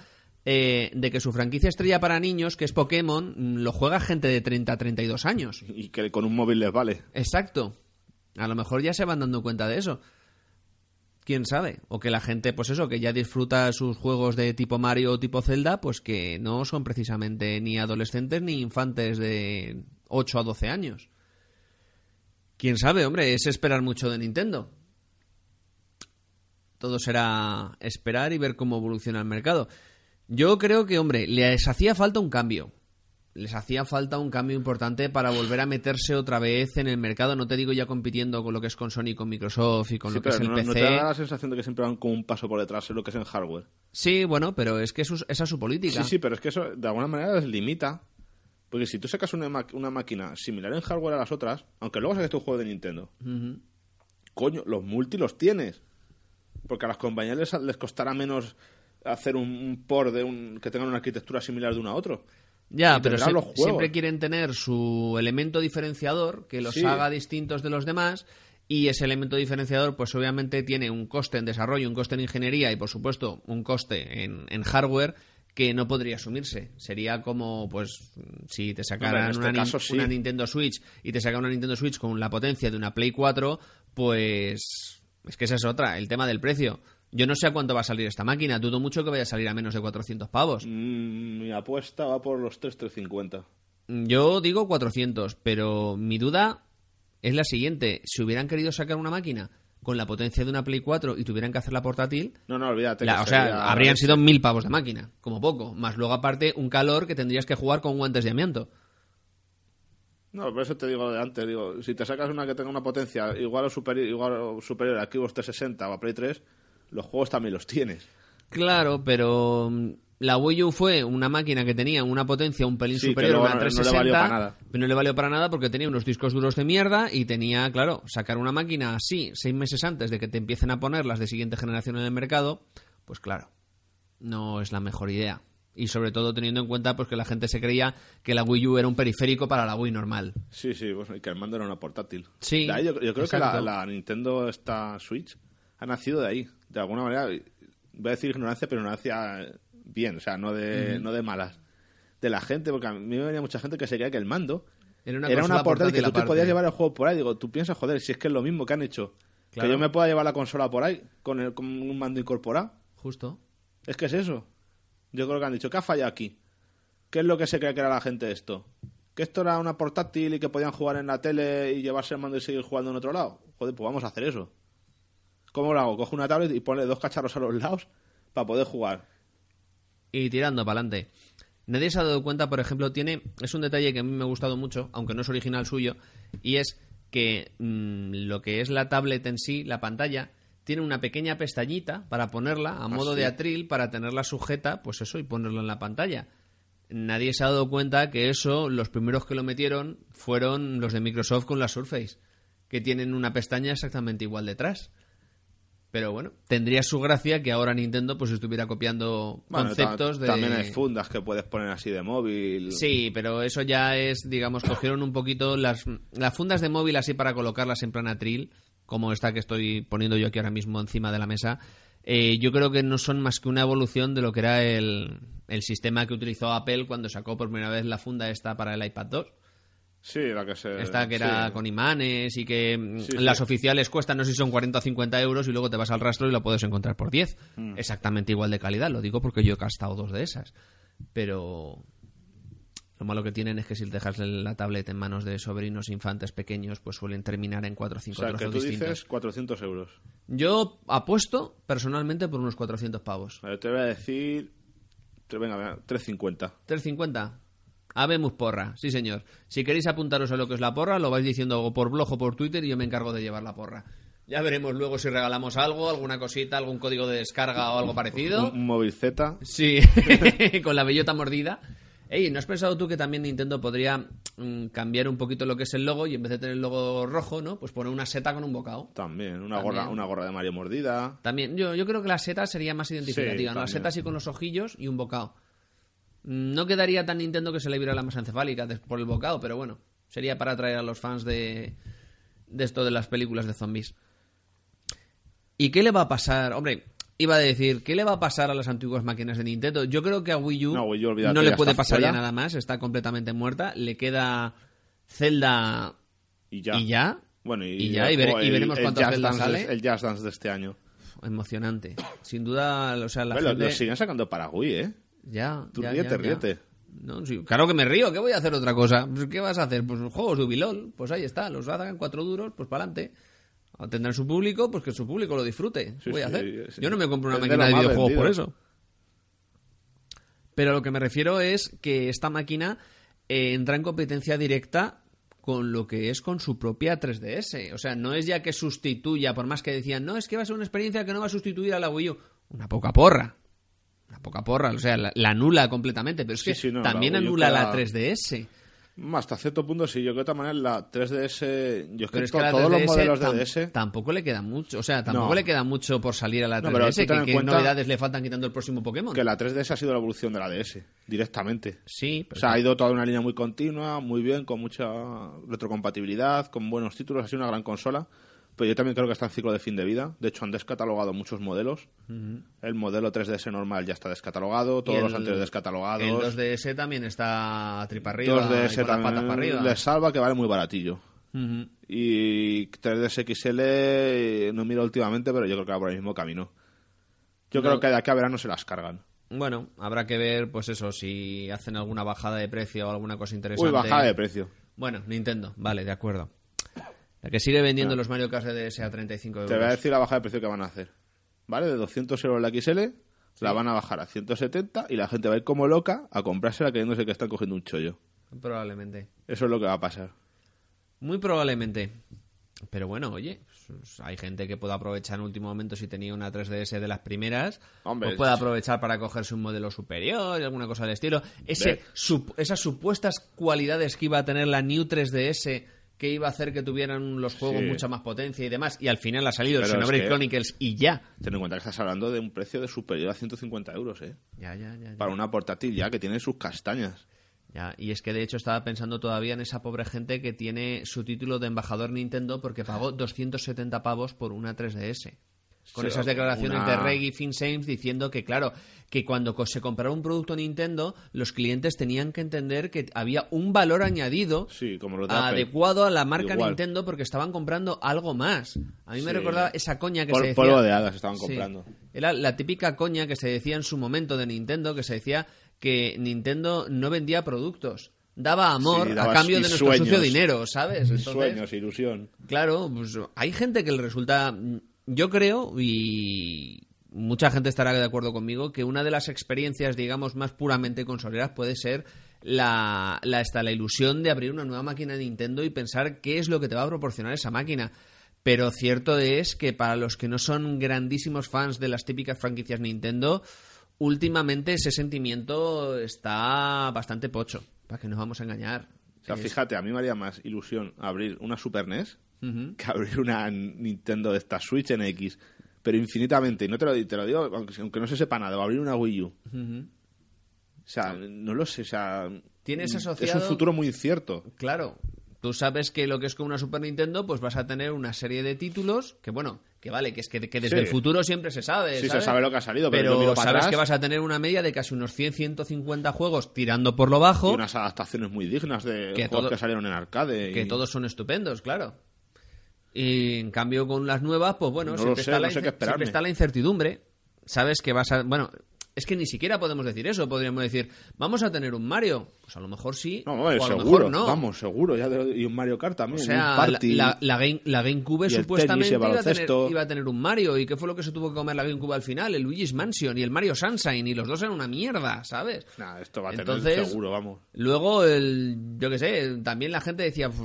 eh, de que su franquicia estrella para niños, que es Pokémon, lo juega gente de 30 a 32 años. Y que con un móvil les vale. Exacto. A lo mejor ya se van dando cuenta de eso. Quién sabe. O que la gente, pues eso, que ya disfruta sus juegos de tipo Mario o tipo Zelda, pues que no son precisamente ni adolescentes ni infantes de 8 a 12 años. Quién sabe, hombre, es esperar mucho de Nintendo. Todo será esperar y ver cómo evoluciona el mercado. Yo creo que, hombre, les hacía falta un cambio. Les hacía falta un cambio importante para volver a meterse otra vez en el mercado. No te digo ya compitiendo con lo que es con Sony, con Microsoft y con Sí, lo que es el no, no PC. te da la sensación de que siempre van como un paso por detrás en lo que es en hardware. Sí, bueno, pero es que eso es- esa es su política. Sí, sí, pero es que eso de alguna manera les limita. Porque si tú sacas una, una máquina similar en hardware a las otras, aunque luego saques tu juego de Nintendo, coño, los multi los tienes. Porque a las compañías les, les costará menos hacer un, un port de un, que tengan una arquitectura similar de uno a otro. Ya, pero los siempre quieren tener su elemento diferenciador que los Sí. haga distintos de los demás. Y ese elemento diferenciador, pues obviamente tiene un coste en desarrollo, un coste en ingeniería y, por supuesto, un coste en, en hardware que no podría asumirse. Sería como, pues, si te sacaran este una, nin- caso sí. una Nintendo Switch y te sacan una Nintendo Switch con la potencia de una Play 4, pues es que esa es otra, el tema del precio. Yo no sé a cuánto va a salir esta máquina, dudo mucho que vaya a salir a menos de 400 pavos. Mm, mi apuesta va por los 3,350. Yo digo 400, pero mi duda es la siguiente. Si hubieran querido sacar una máquina con la potencia de una Play 4 y tuvieran que hacerla portátil, No, no, olvídate. la- o sea, habrían sido mil pavos de máquina, como poco. Más luego, aparte, un calor que tendrías que jugar con guantes de amianto. No, por eso te digo de antes, digo, si te sacas una que tenga una potencia igual o superior, igual o superior a Xbox 360 o a Play 3, los juegos también los tienes. Claro, pero mm, la Wii U fue una máquina que tenía una potencia un pelín Sí, superior a luego una no- no le 360, valió para nada. pero no le valió para nada porque tenía unos discos duros de mierda y tenía, claro, sacar una máquina así seis meses antes de que te empiecen a poner las de siguiente generación en el mercado, pues claro, no es la mejor idea. Y sobre todo teniendo en cuenta pues que la gente se creía que la Wii U era un periférico para la Wii normal. Sí, sí, bueno, y que el mando era una portátil. Sí, ahí yo, yo creo que la, la Nintendo esta Switch ha nacido de ahí. De alguna manera, voy a decir ignorancia, pero ignorancia bien, o sea, no de, no de malas. De la gente, porque a mí me venía mucha gente que se creía que el mando Era una era una consola portátil que tú te podías llevar el juego por ahí. Digo, tú piensas, joder, si es que es lo mismo que han hecho. Claro. Que yo me pueda llevar la consola por ahí con, el, con un mando incorporado. Justo. Es que es eso. Yo creo que han dicho, ¿qué ha fallado aquí? ¿Qué es lo que se cree que era la gente esto? ¿Que esto era una portátil y que podían jugar en la tele y llevarse el mando y seguir jugando en otro lado? Joder, pues vamos a hacer eso. ¿Cómo lo hago? Cojo una tablet y pone dos cacharros a los lados para poder jugar. y tirando para adelante. Nadie se ha dado cuenta, por ejemplo, tiene. Es un detalle que a mí me ha gustado mucho, aunque no es original suyo, y es que mm, lo que es la tablet en sí, la pantalla, tiene una pequeña pestañita para ponerla a modo sí? de atril, para tenerla sujeta, pues eso, y ponerla en la pantalla. Nadie se ha dado cuenta que eso, los primeros que lo metieron fueron los de Microsoft con la Surface, que tienen una pestaña exactamente igual detrás. Pero bueno, tendría su gracia que ahora Nintendo pues estuviera copiando Bueno, conceptos de... También hay fundas que puedes poner así de móvil. Sí, pero eso ya es, digamos, cogieron un poquito las, las fundas de móvil así para colocarlas en plan atril, como esta que estoy poniendo yo aquí ahora mismo encima de la mesa. eh, yo creo que no son más que una evolución de lo que era el, el sistema que utilizó Apple cuando sacó por primera vez la funda esta para el iPad 2. Sí, la que se. Esta que era sí. con imanes y que mm, Sí, las sí. oficiales cuestan, no sé si son 40 o 50 euros y luego te vas al rastro y lo puedes encontrar por 10. Mm. Exactamente igual de calidad, lo digo porque yo he gastado dos de esas. Pero lo malo que tienen es que si dejas la tablet en manos de sobrinos infantes pequeños, pues suelen terminar en 4 o O 5 sea, que tú distintos. dices 400 euros. Yo apuesto personalmente por unos 400 pavos. Te voy a decir. Venga, venga, 350. 350. Habemos porra, sí señor. Si queréis apuntaros a lo que es la porra, lo vais diciendo por blog o por Twitter y yo me encargo de llevar la porra. Ya veremos luego si regalamos algo, alguna cosita, algún código de descarga o algo parecido. Un, un móvil Z. Sí, con la bellota mordida. Ey, ¿no has pensado tú que también Nintendo podría mm, cambiar un poquito lo que es el logo y en vez de tener el logo rojo, ¿no? Pues poner una seta con un bocado. También. Una, También. Gorra, una gorra de Mario mordida. También, yo, yo creo que la seta sería más identificativa, ¿no? La seta así con los ojillos y un bocado. No quedaría tan Nintendo que se le viera la masa encefálica por el bocado, pero bueno, sería para atraer a los fans de, de esto de las películas de zombies. ¿Y qué le va a pasar? Hombre, iba a decir, ¿qué le va a pasar a las antiguas máquinas de Nintendo? Yo creo que a Wii U No, Wii U, olvídate, no le puede pasar ya nada más, está completamente muerta. Le queda Zelda Y ya. y ya. Bueno, y, Y ya, y vere- o y veremos cuántas Zelda sale. El Jazz Dance de este año. Emocionante. Sin duda, o sea, la Bueno, gente... Lo siguen sacando para Wii, ¿eh? Ya, Tú ya, ríete, ya, ya. ríete. No, sí, claro que me río, ¿qué voy a hacer otra cosa? Pues, ¿Qué vas a hacer? Pues juegos de Ubilol, pues ahí está, los sacan cuatro duros, pues para adelante. Tendrán su público, pues que su público lo disfrute. ¿Qué Sí, voy a hacer? sí. Yo no me compro una máquina de videojuegos por eso. Pero a lo que me refiero es que esta máquina eh, entra en competencia directa con lo que es con su propia 3DS. O sea, no es ya que sustituya, por más que decían, no, es que va a ser una experiencia que no va a sustituir a la Wii U. Una poca porra. Una poca porra, o sea, la, la anula completamente. Pero es Sí, que sí, no, la también U anula la queda- 3DS. Hasta cierto punto sí. Yo creo que de todas maneras la 3DS... Yo es que, to- la todos los 3DS modelos de DS... tampoco le queda mucho. O sea, tampoco No. le queda mucho por salir a la 3DS. No, pero que ¿Qué novedades le faltan quitando el próximo Pokémon? Que la 3DS ha sido la evolución de la DS, directamente. Sí, O pero sea, ha ido toda una línea muy continua, muy bien, con mucha retrocompatibilidad, con buenos títulos, ha sido una gran consola. Pero yo también creo que está en ciclo de fin de vida. De hecho, han descatalogado muchos modelos. El modelo 3DS normal ya está descatalogado, todos los anteriores descatalogados. El 2DS también está a tripa arriba. 2DS y con las patas también para arriba. les salva que vale muy baratillo. Y 3DS XL eh, no miro últimamente, pero yo creo que va por el mismo camino. Yo No. creo que de aquí a verano se las cargan. Bueno, habrá que ver, pues eso, si hacen alguna bajada de precio o alguna cosa interesante. Uy, bajada de precio. Bueno, Nintendo, vale, de acuerdo. La que sigue vendiendo los Mario Kart de DS a 35 euros. Te voy a decir la bajada de precio que van a hacer. ¿Vale? De 200 euros la XL, la van a bajar a 170 y la gente va a ir como loca a comprársela creyéndose que están cogiendo un chollo. Probablemente. Eso es lo que va a pasar. Muy probablemente. Pero bueno, oye, pues hay gente que puede aprovechar en último momento si tenía una 3DS de las primeras, Hombre, pues puede aprovechar para cogerse un modelo superior y alguna cosa del estilo. Ese, esas supuestas cualidades que iba a tener la New 3DS que iba a hacer que tuvieran los juegos Sí. mucha más potencia y demás, y al final ha salido el Xenoblade Chronicles y ya. Ten en cuenta que estás hablando de un precio de superior a 150 euros, ¿eh? Ya, ya, ya. ya. Para una portátil ya que tiene sus castañas. Ya, y es que de hecho estaba pensando todavía en esa pobre gente que tiene su título de embajador Nintendo porque pagó 270 pavos por una 3DS. Con Sí, esas declaraciones una- de Reggie Finsames diciendo que, claro, que cuando se compraba un producto Nintendo, los clientes tenían que entender que había un valor añadido Sí, como adecuado a la marca Igual. Nintendo porque estaban comprando algo más. A mí me recordaba esa coña que Pol- se decía... polvo de hadas estaban comprando. Era la típica coña que se decía en su momento de Nintendo, que se decía que Nintendo no vendía productos. Daba amor Sí, a cambio de nuestro sueños. sucio dinero, ¿sabes? Entonces, Sueños, ilusión. Claro, pues hay gente que le resulta, yo creo, y mucha gente estará de acuerdo conmigo, que una de las experiencias, digamos, más puramente consoleras puede ser la, la, esta, la ilusión de abrir una nueva máquina de Nintendo y pensar qué es lo que te va a proporcionar esa máquina. Pero cierto es que para los que no son grandísimos fans de las típicas franquicias Nintendo, últimamente ese sentimiento está bastante pocho, para que nos vamos a engañar. O sea, Es- fíjate, a mí me haría más ilusión abrir una Super NES Que abrir una Nintendo de esta Switch NX. pero infinitamente. Y no te lo, te lo digo, aunque, aunque no se sepa nada, va a abrir una Wii U. O sea, no lo sé, o sea... Tienes Es asociado- un futuro muy incierto. Claro, tú sabes que lo que es con una Super Nintendo, pues vas a tener una serie de títulos que, bueno, que vale, que es que, que desde Sí. el futuro siempre se sabe. Sí, se sabe lo que ha salido, pero pero sabes atrás- que vas a tener una media de casi unos 100, 150 juegos tirando por lo bajo, Y unas adaptaciones muy dignas de Que juegos todo- que salieron en arcade. que y- todos son estupendos, claro. Y en cambio con las nuevas, pues bueno, No siempre, sé, está la, no siempre está la incertidumbre. Sabes que vas a... Bueno, es que ni siquiera podemos decir eso. Podríamos decir, vamos a tener un Mario. Pues a lo mejor sí, No, o a hombre, lo seguro, mejor no. vamos, seguro. Ya de- y un Mario Kart también. O sea, un la, party. la, la Game, la GameCube supuestamente tenis iba, a tener, baloncesto. iba a tener un Mario. ¿Y qué fue lo que se tuvo que comer la GameCube al final? El Luigi's Mansion y el Mario Sunshine. Y los dos eran una mierda, ¿sabes? Nah, esto va a tener Entonces, seguro, vamos. Luego, el, yo qué sé, también la gente decía, "Uf,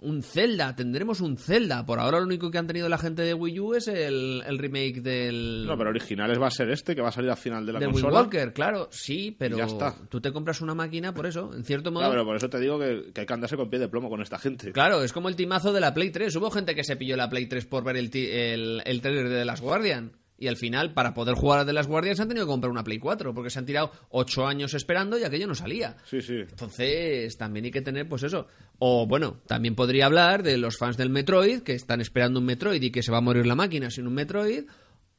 un Zelda, tendremos un Zelda. Por ahora lo único que han tenido la gente de Wii U es el, el remake del, No, pero originales va a ser este, que va a salir al final de la del Wii consola. Walker, claro, sí, pero ya está. tú te compras una máquina por eso, en cierto modo. Claro, pero por eso te digo que, que hay que andarse con pie de plomo con esta gente. Claro, es como el timazo de la Play 3. Hubo gente que se pilló la Play 3 por ver el, ti- el, el trailer de The Last Guardian. Y al final, para poder jugar a The Last Guardian, se han tenido que comprar una Play 4. Porque se han tirado 8 años esperando y aquello no salía. Sí, sí. Entonces, también hay que tener, pues eso. O bueno, también podría hablar de los fans del Metroid, que están esperando un Metroid y que se va a morir la máquina sin un Metroid.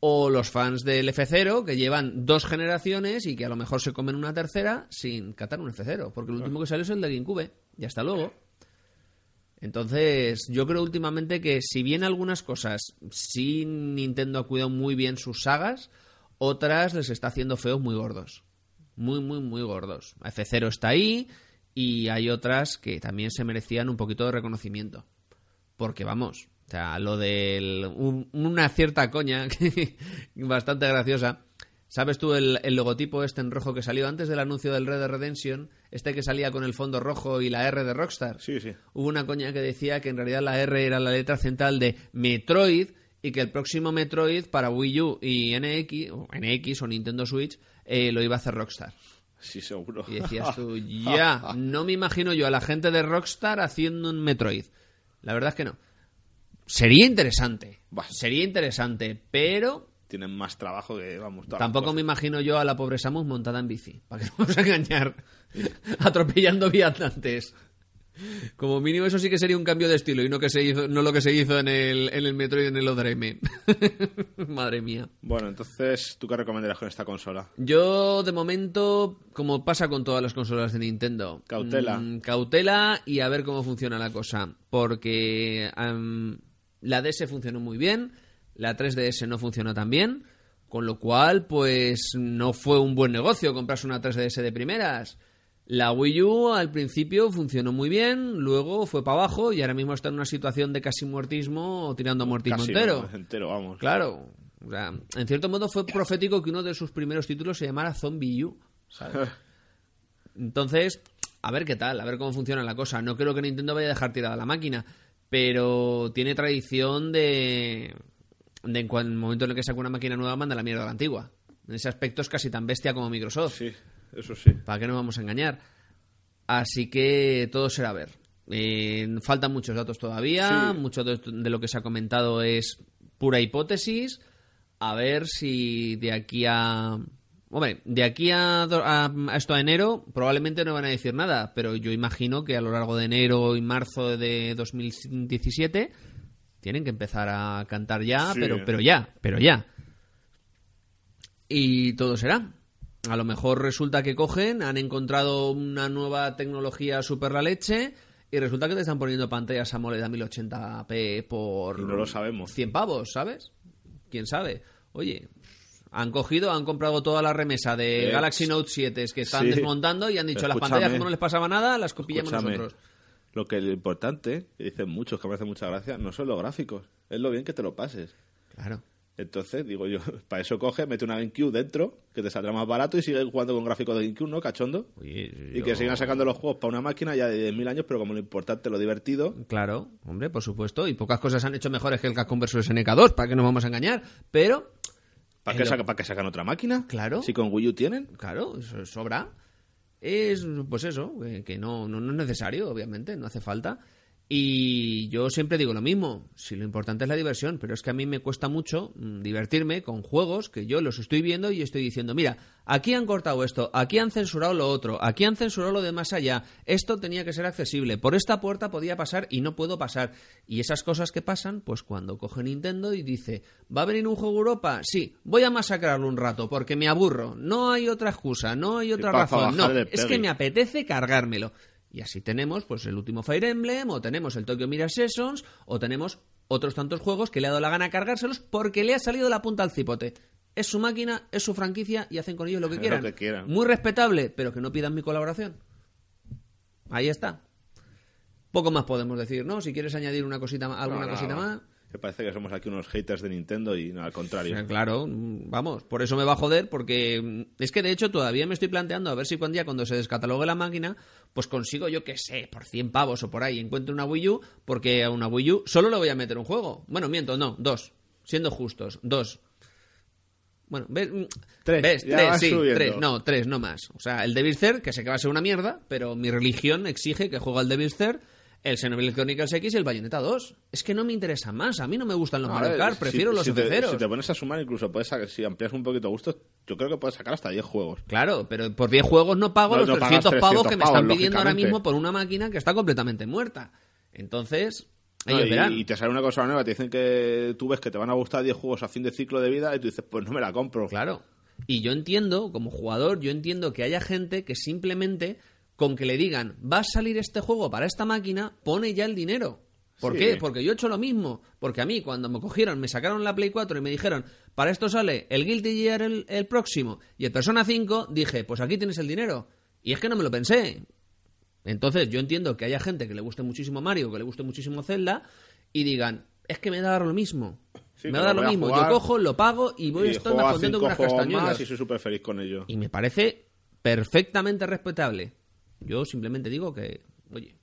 O los fans del F0, que llevan dos generaciones y que a lo mejor se comen una tercera sin catar un F0. Porque el último que salió es el de GameCube. Y hasta luego. Entonces, yo creo últimamente que si bien algunas cosas sí Nintendo ha cuidado muy bien sus sagas, otras les está haciendo feos muy gordos. Muy, muy, muy gordos. F0 está ahí y hay otras que también se merecían un poquito de reconocimiento. Porque vamos, o sea, lo de una cierta coña, bastante graciosa. ¿Sabes tú el, el logotipo este en rojo que salió antes del anuncio del Red Dead Redemption? Este que salía con el fondo rojo y la R de Rockstar. Sí, sí. Hubo una coña que decía que en realidad la R era la letra central de Metroid y que el próximo Metroid para Wii U y NX, o NX o Nintendo Switch eh, lo iba a hacer Rockstar. Sí, seguro. Y decías tú, ya, no me imagino yo a la gente de Rockstar haciendo un Metroid. La verdad es que no. Sería interesante. Bah. Sería interesante, pero Tienen más trabajo que, vamos, tampoco me imagino yo a la pobre Samus montada en bici. Para que no vamos a engañar. Atropellando viandantes. Como mínimo eso sí que sería un cambio de estilo y no que se hizo, no lo que se hizo en el, en el Metroid en el Other M. Madre mía. Bueno, entonces, ¿tú qué recomendarías con esta consola? Yo, de momento, como pasa con todas las consolas de Nintendo, Cautela. mm, cautela y a ver cómo funciona la cosa. Porque am, la DS funcionó muy bien, la 3DS no funcionó tan bien, con lo cual, pues no fue un buen negocio comprarse una 3DS de primeras. La Wii U al principio funcionó muy bien, luego fue para abajo y ahora mismo está en una situación de casi muertismo, tirando a muertismo Casi, entero. Entero, vamos. Claro. O sea, en cierto modo fue profético que uno de sus primeros títulos se llamara Zombie U. ¿sabes? Entonces, a ver qué tal, a ver cómo funciona la cosa. No creo que Nintendo vaya a dejar tirada la máquina, pero tiene tradición de, de en el momento en el que saca una máquina nueva manda la mierda a la antigua. En ese aspecto es casi tan bestia como Microsoft. Sí, eso sí. ¿Para qué nos vamos a engañar? Así que todo será ver. Eh, faltan muchos datos todavía, Sí. mucho de, de lo que se ha comentado es pura hipótesis. A ver si de aquí a... Hombre, de aquí a, a- a esto a enero probablemente no van a decir nada, pero yo imagino que a lo largo de enero y marzo de 2017 tienen que empezar a cantar ya, Sí. pero, pero ya, pero ya. Y todo será. A lo mejor resulta que cogen, han encontrado una nueva tecnología super la leche y resulta que te están poniendo pantallas AMOLED a 1080p por no lo sabemos. 100 pavos, ¿sabes? ¿Quién sabe? Oye, han cogido, han comprado toda la remesa de Eh, Galaxy Note 7 que están sí. desmontando y han dicho las pantallas como no les pasaba nada, las copillamos Escúchame, nosotros. Lo que lo importante, que dicen muchos, que me hace mucha gracia, no son los gráficos, es lo bien que te lo pases. Claro. Entonces, digo yo, para eso coge, mete una GameCube dentro, que te saldrá más barato y sigue jugando con gráficos de GameCube, ¿no? Cachondo. Oye, Y que sigan sacando los juegos para una máquina ya de 10.000 años, pero como lo importante, lo divertido. Claro, hombre, por supuesto. Y pocas cosas han hecho mejores que el Capcom vs SNK2, para que nos vamos a engañar. Pero, ¿Para qué, lo- saca- ¿Para qué sacan otra máquina? Claro. Si con Wii U tienen. claro, eso sobra. Es, pues eso, que, que no, no, no es necesario, obviamente, no hace falta. Y yo siempre digo lo mismo, si lo importante es la diversión, pero es que a mí me cuesta mucho mm, divertirme con juegos que yo los estoy viendo y estoy diciendo, mira, aquí han cortado esto, aquí han censurado lo otro, aquí han censurado lo de más allá, esto tenía que ser accesible, por esta puerta podía pasar y no puedo pasar. Y esas cosas que pasan, pues cuando coge Nintendo y dice, ¿va a venir un juego Europa? Sí, voy a masacrarlo un rato porque me aburro, no hay otra excusa, no hay otra razón, no, es que me apetece cargármelo. Y así tenemos pues el último Fire Emblem, o tenemos el Tokyo Mirage Sessions, o tenemos otros tantos juegos que le ha dado la gana cargárselos porque le ha salido la punta al cipote. Es su máquina, es su franquicia y hacen con ellos lo que Lo quieran. que quieran. Muy respetable, pero que no pidan mi colaboración. Ahí está. Poco más podemos decir, ¿no? Si quieres añadir una cosita, alguna No, no, cosita no. más. Me parece que somos aquí unos haters de Nintendo y no, al contrario. Claro, vamos, por eso me va a joder, porque mm, es que de hecho todavía me estoy planteando a ver si cuando día cuando se descatalogue la máquina, pues consigo yo que sé, por 100 pavos o por ahí, encuentro una Wii U, porque a una Wii U solo le voy a meter un juego. Bueno, miento, no, dos. Siendo justos, dos. Bueno, ¿ves? Mm, Tres, ¿Ves? tres, sí, subiendo. tres, no, tres, no más. O sea, el Devil's Third, que sé que va a ser una mierda, pero mi religión exige que juegue al Devil's Third, el Xenoblade Chronicles X y el Bayonetta 2. Es que no me interesa más, a mí no me gustan los A Mario Kart, si- prefiero los si te, si te pones a sumar, incluso puedes sacar- si amplias un poquito gustos, yo creo que puedes sacar hasta 10 juegos. Claro, pero por 10 juegos no pago No, los no pagas 300 pavos que me 300 están pidiendo ahora mismo por una máquina que está completamente muerta. Entonces, No, y, y te sale una cosa nueva, te dicen que tú ves que te van a gustar 10 juegos a fin de ciclo de vida y tú dices, pues no me la compro. Claro. Y yo entiendo, como jugador, yo entiendo que haya gente que simplemente con que le digan, va a salir este juego para esta máquina, pone ya el dinero. ¿Por Sí. qué? Porque yo he hecho lo mismo. Porque a mí, cuando me cogieron, me sacaron la Play 4 y me dijeron, para esto sale el Guilty Gear el, el próximo y el Persona 5, dije, pues aquí tienes el dinero. Y es que no me lo pensé. Entonces, yo entiendo que haya gente que le guste muchísimo Mario, que le guste muchísimo Zelda, y digan, es que me da lo mismo. Sí, me da lo mismo. jugar Yo cojo, lo pago y voy a y estar más a contento cinco que unas castañuelas. y soy súper feliz con ello. Y me parece perfectamente respetable. Yo simplemente digo que, oye,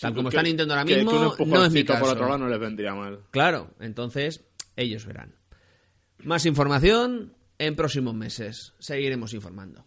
tal Sí, como que- está Nintendo ahora que- que un mismo, no es mi caso. por otro lado no les vendría mal. Claro, entonces ellos verán. Más información en próximos meses. Seguiremos informando.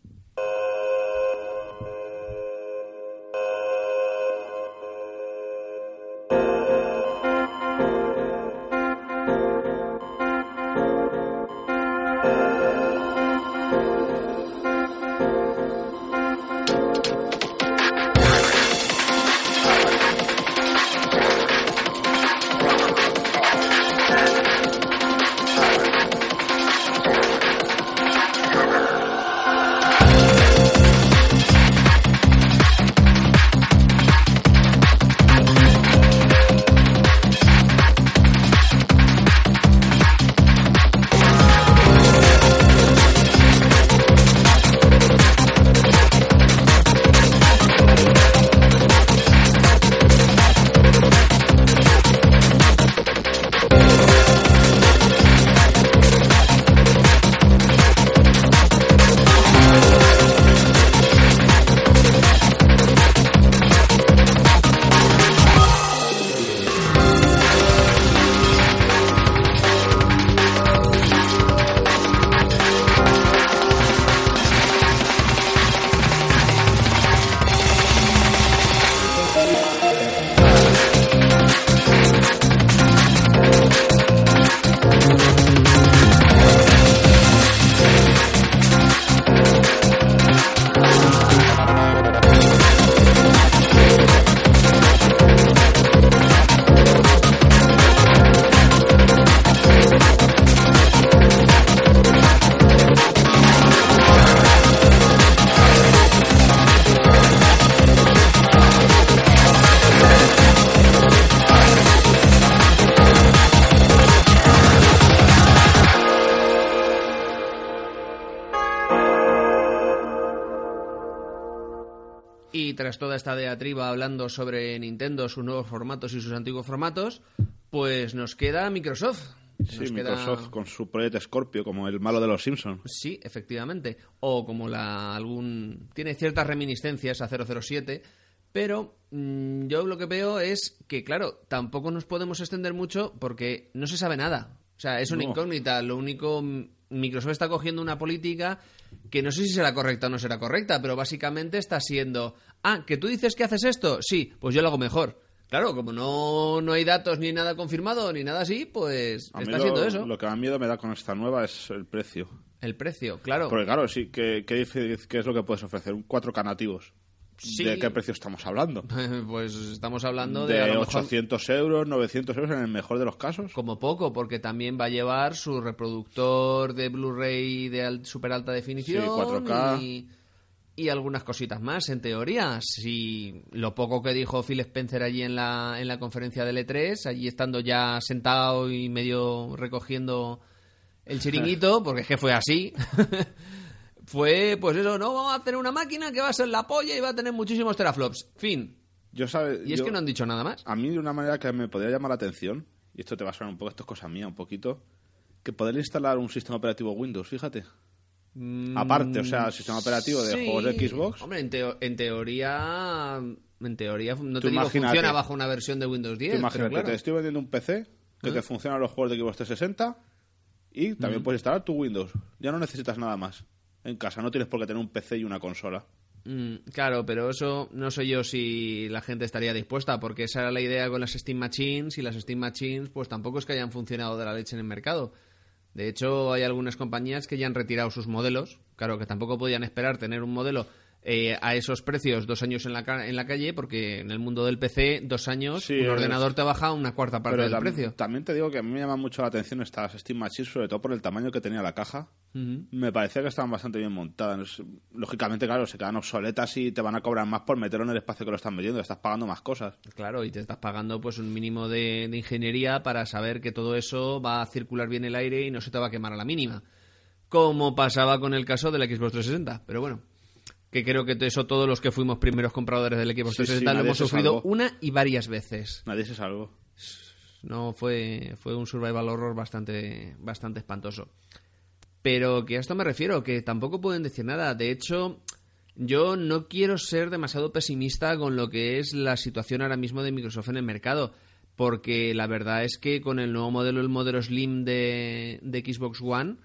Tras toda esta diatriba hablando sobre Nintendo, sus nuevos formatos y sus antiguos formatos, pues nos queda Microsoft. Sí, queda- Microsoft con su proyecto Scorpio, como el malo de los Simpsons. Sí, efectivamente. O como la algún tiene ciertas reminiscencias a 007, pero mm, yo lo que veo es que claro, tampoco nos podemos extender mucho porque no se sabe nada. O sea, es una No. incógnita. Lo único mm, Microsoft está cogiendo una política que no sé si será correcta o no será correcta, pero básicamente está siendo, ah, que tú dices que haces esto, sí, pues yo lo hago mejor. Claro, como no, no hay datos ni nada confirmado ni nada así, pues A está lo, haciendo eso. Lo que más miedo me da con esta nueva es el precio. El precio, claro. Porque claro, sí, ¿qué, qué, es lo que puedes ofrecer? Un 4K nativos. Sí. ¿De qué precio estamos hablando? Pues estamos hablando de, De a lo mejor 800 euros, 900 euros en el mejor de los casos. como poco, porque también va a llevar su reproductor de Blu-ray de super alta definición Sí, 4K. Y, y algunas cositas más, en teoría. Si lo poco que dijo Phil Spencer allí en la, en la conferencia del E3, allí estando ya sentado y medio recogiendo el chiringuito, porque es que fue así. fue, pues eso, no, vamos a tener una máquina que va a ser la polla y va a tener muchísimos teraflops. Fin. Yo sabe, Y es yo- que no han dicho nada más. A mí de una manera que me podría llamar la atención, y esto te va a sonar un poco, esto es cosa mía un poquito, que poder instalar un sistema operativo Windows, fíjate. Aparte, o sea, el sistema operativo de Mm, juegos de Xbox. Hombre, en, teo- en teoría. En teoría, no te digo funciona bajo una versión de Windows 10. Tú imagínate, claro. te estoy vendiendo un PC que ¿Eh? te funcionan los juegos de Xbox 360 y también puedes instalar tu Windows. Ya no necesitas nada más. En casa, no tienes por qué tener un PC y una consola. Mm, claro, pero eso no sé yo si la gente estaría dispuesta, porque esa era la idea con las Steam Machines y las Steam Machines, pues tampoco es que hayan funcionado de la leche en el mercado. De hecho, hay algunas compañías que ya han retirado sus modelos. Claro, que tampoco podían esperar tener un modelo eh, a esos precios dos años en la, ca- en la calle, porque en el mundo del PC, dos años, Sí, un ordenador te baja una cuarta parte del precio. también te digo que a mí me llama mucho la atención estas Steam Machines, sobre todo por el tamaño que tenía la caja. Me parecía que estaban bastante bien montadas. Lógicamente, claro, se quedan obsoletas y te van a cobrar más por meterlo en el espacio que lo están metiendo. Estás pagando más cosas. Claro, y te estás pagando pues un mínimo de, de ingeniería para saber que todo eso va a circular bien el aire y no se te va a quemar a la mínima. Como pasaba con el caso del Xbox 360. Pero bueno, que creo que eso todos los que fuimos primeros compradores del Xbox Sí, sí, 360 lo hemos sufrido una y varias veces. Nadie se salvó. No fue, fue un survival horror bastante, bastante espantoso. Pero que a esto me refiero, que tampoco pueden decir nada. De hecho, yo no quiero ser demasiado pesimista con lo que es la situación ahora mismo de Microsoft en el mercado. Porque la verdad es que con el nuevo modelo, el modelo Slim de, de Xbox One,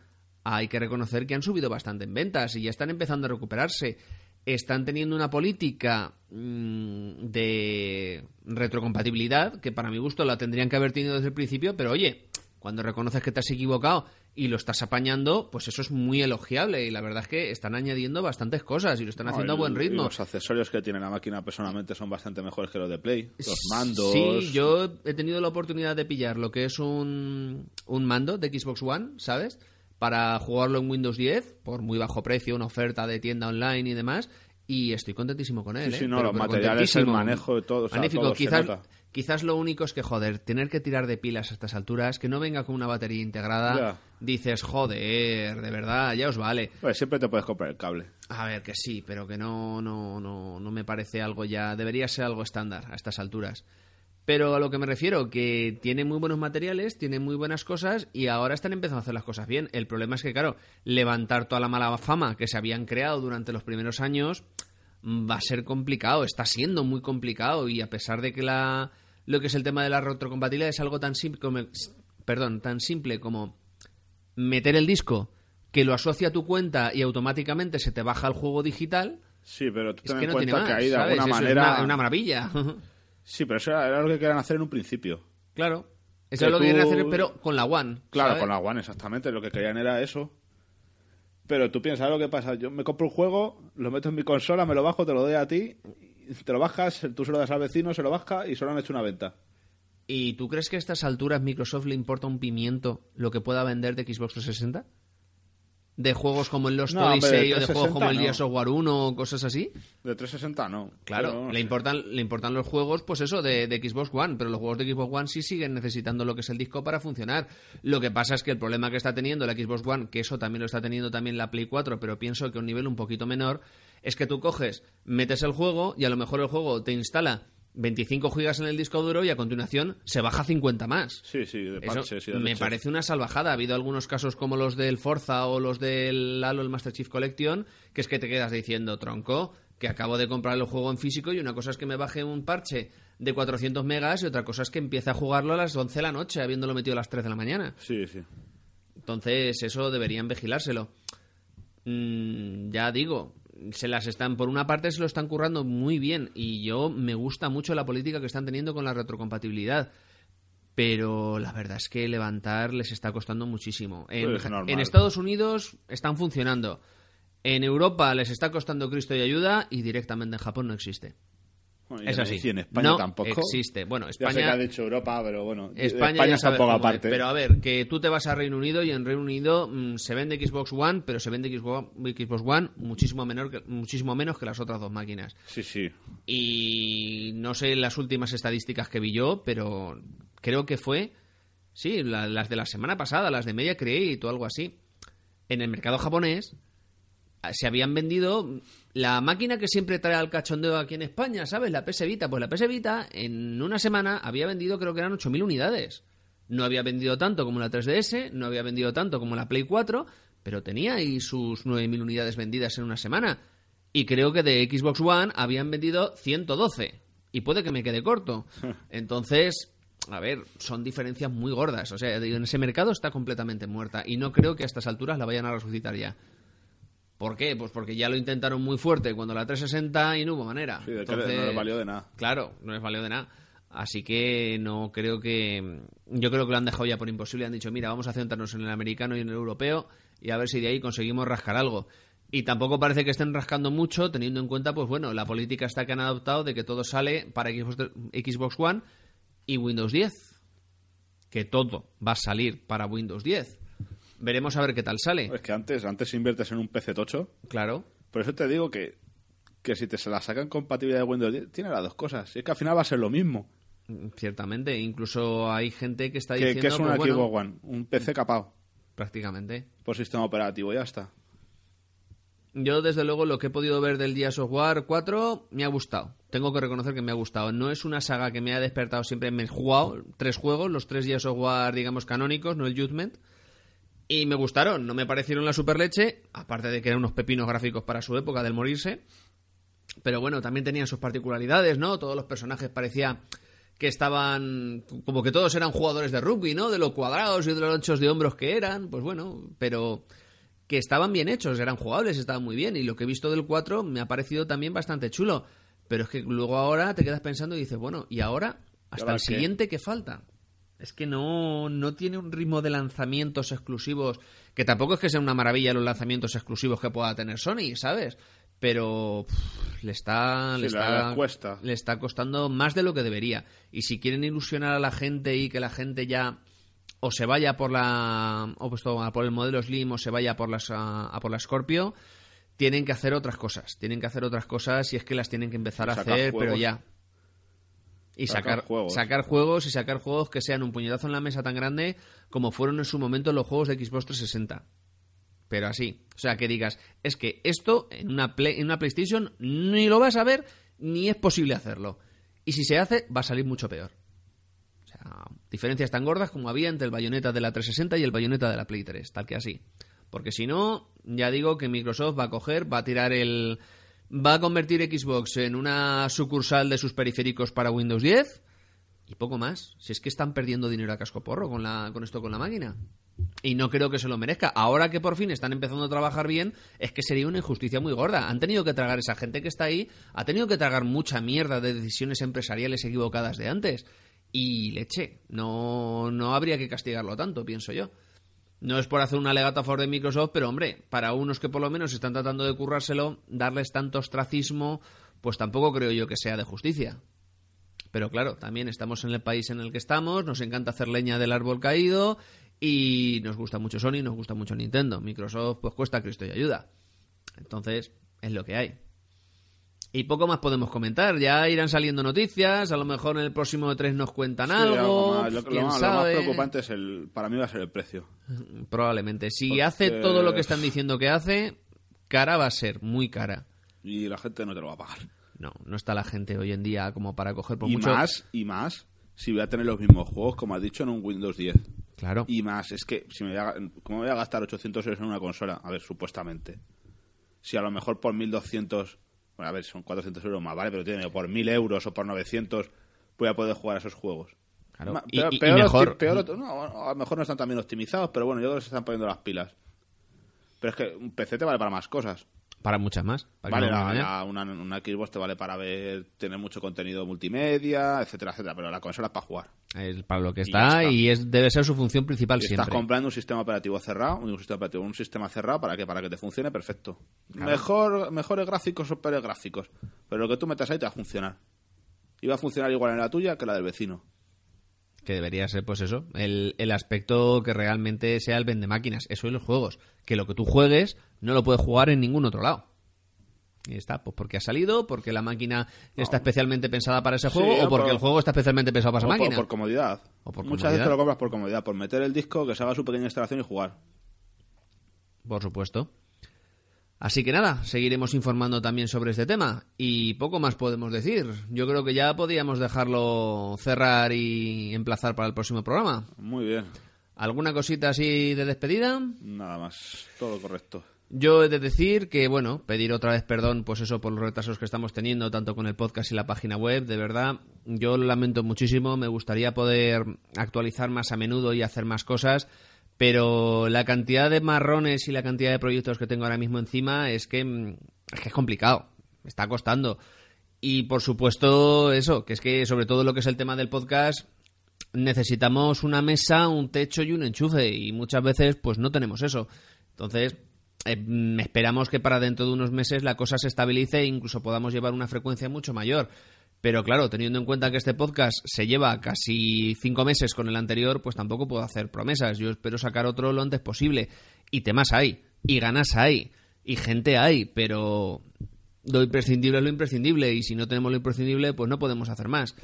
hay que reconocer que han subido bastante en ventas y ya están empezando a recuperarse. Están teniendo una política mm, de retrocompatibilidad, que para mi gusto la tendrían que haber tenido desde el principio, pero oye, cuando reconoces que te has equivocado y lo estás apañando, pues eso es muy elogiable y la verdad es que están añadiendo bastantes cosas y lo están haciendo a No, buen ritmo. los accesorios que tiene la máquina personalmente son bastante mejores que los de Play. Los mandos. Sí, yo he tenido la oportunidad de pillar lo que es un, un mando de Xbox One, ¿sabes? Para jugarlo en Windows 10 por muy bajo precio, una oferta de tienda online y demás. Y estoy contentísimo con él. Sí, ¿eh? sí, no, Pero- los pero materiales, el manejo de todo, o sea, Magnífico. todo quizás, quizás lo único es que, joder, tener que tirar de pilas a estas alturas, que no venga con una batería integrada, Ya. dices, joder, de verdad, ya os vale. Pues siempre te puedes comprar el cable. A ver, que sí, pero que no, no, no, no me parece algo ya. Debería ser algo estándar a estas alturas. Pero a lo que me refiero, que tiene muy buenos materiales, tiene muy buenas cosas y ahora están empezando a hacer las cosas bien. El problema es que, claro, levantar toda la mala fama que se habían creado durante los primeros años mm, va a ser complicado, está siendo muy complicado y a pesar de que la lo que es el tema de la retrocompatibilidad es algo tan simple como, perdón, tan simple como meter el disco que lo asocia a tu cuenta y automáticamente se te baja el juego digital, Sí, pero tú es ten que en no tiene cuenta más, que ahí de ¿sabes? alguna Eso es manera. una, una maravilla. Sí, pero eso era, era lo que querían hacer en un principio. claro. Eso es lo que quieren tú- hacer, pero con la One. Claro, ¿sabes? con la One, exactamente. Lo que querían era eso. Pero tú piensas lo que pasa. Yo me compro un juego, lo meto en mi consola, me lo bajo, te lo doy a ti, te lo bajas, tú se lo das al vecino, se lo baja y solo han hecho una venta. ¿Y tú crees que a estas alturas Microsoft le importa un pimiento lo que pueda vender de Xbox 360? ¿De juegos como el Lost No, Odyssey o de 360 juegos como el no. Gears of War 1 o cosas así? De 360 no. Claro, Pero, le importan, le importan los juegos, pues eso, de, de Xbox One, pero los juegos de Xbox One sí siguen necesitando lo que es el disco para funcionar. Lo que pasa es que el problema que está teniendo la Xbox One, que eso también lo está teniendo también la Play 4, pero pienso que a un nivel un poquito menor, es que tú coges, metes el juego y a lo mejor el juego te instala 25 gigas en el disco duro y a continuación se baja 50 más. Sí, sí, de Eso de me parece una salvajada. Ha habido algunos casos como los del Forza o los del Halo, el Master Chief Collection, que es que te quedas diciendo, tronco, que acabo de comprar el juego en físico y una cosa es que me baje un parche de 400 megas y otra cosa es que empiece a jugarlo a las 11 de la noche, habiéndolo metido a las 3 de la mañana. Sí, sí. Entonces, eso deberían vigilárselo. Mm, ya digo, se las están, por una parte se lo están currando muy bien y yo me gusta mucho la política que están teniendo con la retrocompatibilidad. Pero la verdad es que levantar les está costando muchísimo. En, Pues es en Estados Unidos están funcionando. En Europa les está costando Cristo y ayuda y directamente en Japón no existe. Bueno, y Es en- así. Y en España no tampoco. existe. Bueno, Ya sé que España, ha dicho Europa, pero bueno. España, España un sabe poco cómo es. aparte. Pero a ver, que tú te vas a Reino Unido y en Reino Unido mm, se vende Xbox One, pero se vende Xbox, One muchísimo, menor que, muchísimo menos que las otras dos máquinas. Sí, sí. Y no sé las últimas estadísticas que vi yo, pero creo que fue, sí, la- las de la semana pasada, las de Media Create o algo así. En el mercado japonés se habían vendido la máquina que siempre trae al cachondeo aquí en España, ¿sabes? La PS Vita. Pues la PS Vita en una semana había vendido creo que eran 8.000 unidades. No había vendido tanto como la 3DS, no había vendido tanto como la Play 4, pero tenía ahí sus 9.000 unidades vendidas en una semana. Y creo que de Xbox One habían vendido 112. Y puede que me quede corto. Entonces, a ver, son diferencias muy gordas. O sea, en ese mercado está completamente muerta. Y no creo que a estas alturas la vayan a resucitar ya. ¿Por qué? Pues porque ya lo intentaron muy fuerte cuando la 360 y no hubo manera. Sí, de que Entonces, no le valió de nada. Claro, no les valió de nada. Así que no creo que. Yo creo que lo han dejado ya por imposible. Han dicho, mira, vamos a centrarnos en el americano y en el europeo y a ver si de ahí conseguimos rascar algo. Y tampoco parece que estén rascando mucho, teniendo en cuenta, pues bueno, la política está que han adoptado de que todo sale para Xbox, Xbox One y Windows 10. Que todo va a salir para Windows 10. Veremos a ver qué tal sale. Es que antes, antes inviertes en un PC tocho. Claro. Por eso te digo que, que si te se la sacan compatibilidad de Windows 10, tiene las dos cosas. Y es que al final va a ser lo mismo. Ciertamente. Incluso hay gente que está Que, diciendo. que es una pues, bueno, Xbox One, un PC capado Prácticamente. por sistema operativo, ya está. Yo, desde luego, lo que he podido ver del Gears of War 4 me ha gustado. Tengo que reconocer que me ha gustado. No es una saga que me ha despertado siempre. Me he jugado tres juegos, los tres Gears of War, digamos, canónicos, no el Judgment. Y me gustaron. No me parecieron la super leche. Aparte de que eran unos pepinos gráficos para su época del morirse. Pero bueno, también tenían sus particularidades, ¿no? Todos los personajes parecía que estaban como que todos eran jugadores de rugby, ¿no? De lo cuadrados y de los anchos de hombros que eran, pues bueno, pero que estaban bien hechos, eran jugables, estaban muy bien y lo que he visto del 4 me ha parecido también bastante chulo, pero es que luego ahora te quedas pensando y dices, bueno, ¿y ahora hasta el qué? siguiente que falta? Es que no, no tiene un ritmo de lanzamientos exclusivos, que tampoco es que sea una maravilla los lanzamientos exclusivos que pueda tener Sony, ¿sabes? Pero pff, le está, le Sí, le- está cuesta. le está costando más de lo que debería. Y si quieren ilusionar a la gente y que la gente ya o se vaya por la o pues, o por el modelo Slim o se vaya por las a, a por la Scorpio, tienen que hacer otras cosas. Tienen que hacer otras cosas y es que las tienen que empezar a hacer, pero ya. Y Sacar sacar, juegos. sacar juegos y sacar juegos que sean un puñetazo en la mesa tan grande como fueron en su momento los juegos de Xbox 360. Pero así. O sea, que digas, es que esto en una, Play- en una PlayStation ni lo vas a ver ni es posible hacerlo. Y si se hace, va a salir mucho peor. O sea, diferencias tan gordas como había entre el bayoneta de la 360 y el bayoneta de la Play 3, tal que así. Porque si no, ya digo que Microsoft va a coger, va a tirar el. Va a convertir Xbox en una sucursal de sus periféricos para Windows 10 y poco más. Si es que están perdiendo dinero a casco porro con, la, con esto con la máquina. Y no creo que se lo merezca. Ahora que por fin están empezando a trabajar bien, es que sería una injusticia muy gorda. Han tenido que tragar esa gente que está ahí, ha tenido que tragar mucha mierda de decisiones empresariales equivocadas de antes. Y leche, no, no habría que castigarlo tanto, pienso yo. No es por hacer un alegato a favor de Microsoft, pero hombre, para unos que por lo menos están tratando de currárselo, darles tanto ostracismo, pues tampoco creo yo que sea de justicia. Pero claro, también estamos en el país en el que estamos, nos encanta hacer leña del árbol caído y nos gusta mucho Sony, nos gusta mucho Nintendo. Microsoft pues cuesta Cristo y ayuda. Entonces, es lo que hay. Y poco más podemos comentar, ya irán saliendo noticias, a lo mejor en el próximo E3 nos cuentan Sí, algo, más. Lo, lo quién más, lo más preocupante es el, para mí va a ser el precio. Probablemente. Si Porque- hace todo lo que están diciendo que hace, cara va a ser, muy cara. Y la gente no te lo va a pagar. No, no está la gente hoy en día como para coger por y mucho... más, y más, si voy a tener los mismos juegos, como has dicho, en un Windows 10. Claro. Y más, es que, si me voy a, ¿cómo me voy a gastar 800 euros en una consola? A ver, supuestamente. Si a lo mejor por 1200, bueno, a ver, son 400 euros más, ¿vale? Pero tiene por 1000 euros o por 900 voy a poder jugar a esos juegos. Claro. Ma- Y- peor- y- y peor mejor- peor- no, a lo mejor no están tan bien optimizados, pero bueno, yo creo que se están poniendo las pilas. Pero es que un PC te vale para más cosas. Para muchas más. para Vale, la- la- una, una Xbox te vale para ver, tener mucho contenido multimedia, etcétera, etcétera, pero la consola es para jugar. Es para lo que está y es, debe ser su función principal Y siempre. estás comprando un sistema operativo cerrado, un sistema operativo, un sistema cerrado para que para que te funcione perfecto. Mejor, mejores gráficos o peores gráficos, pero lo que tú metas ahí te va a funcionar. Y va a funcionar igual en la tuya que la del vecino. Que debería ser, pues eso, el, el aspecto que realmente sea el vende máquinas. Eso y los juegos. Que lo que tú juegues no lo puedes jugar en ningún otro lado. Y está, pues porque ha salido, porque la máquina está especialmente pensada para ese juego o o porque por- el juego está especialmente pensado para esa O por, máquina. por comodidad. O por Muchas comodidad. veces te lo compras por comodidad, por meter el disco, que se haga su pequeña instalación y jugar. Por supuesto. Así que nada, seguiremos informando también sobre este tema y poco más podemos decir. Yo creo que ya podíamos dejarlo cerrar y emplazar para el próximo programa. Muy bien. ¿Alguna cosita así de despedida? Nada más. Todo correcto. Yo he de decir que, bueno, pedir otra vez perdón, pues eso, por los retrasos que estamos teniendo, tanto con el podcast y la página web, de verdad, yo lo lamento muchísimo, me gustaría poder actualizar más a menudo y hacer más cosas, pero la cantidad de marrones y la cantidad de proyectos que tengo ahora mismo encima es que mm, es, que es complicado, está costando. Y por supuesto, eso, que es que sobre todo lo que es el tema del podcast, necesitamos una mesa, un techo y un enchufe y muchas veces pues no tenemos eso. Entonces, eh, mm, esperamos que para dentro de unos meses la cosa se estabilice e incluso podamos llevar una frecuencia mucho mayor. Pero claro, teniendo en cuenta que este podcast se lleva casi cinco meses con el anterior, pues tampoco puedo hacer promesas. Yo espero sacar otro lo antes posible. Y temas hay, y ganas hay, y gente hay, pero lo imprescindible es lo imprescindible, y si no tenemos lo imprescindible, pues no podemos hacer más.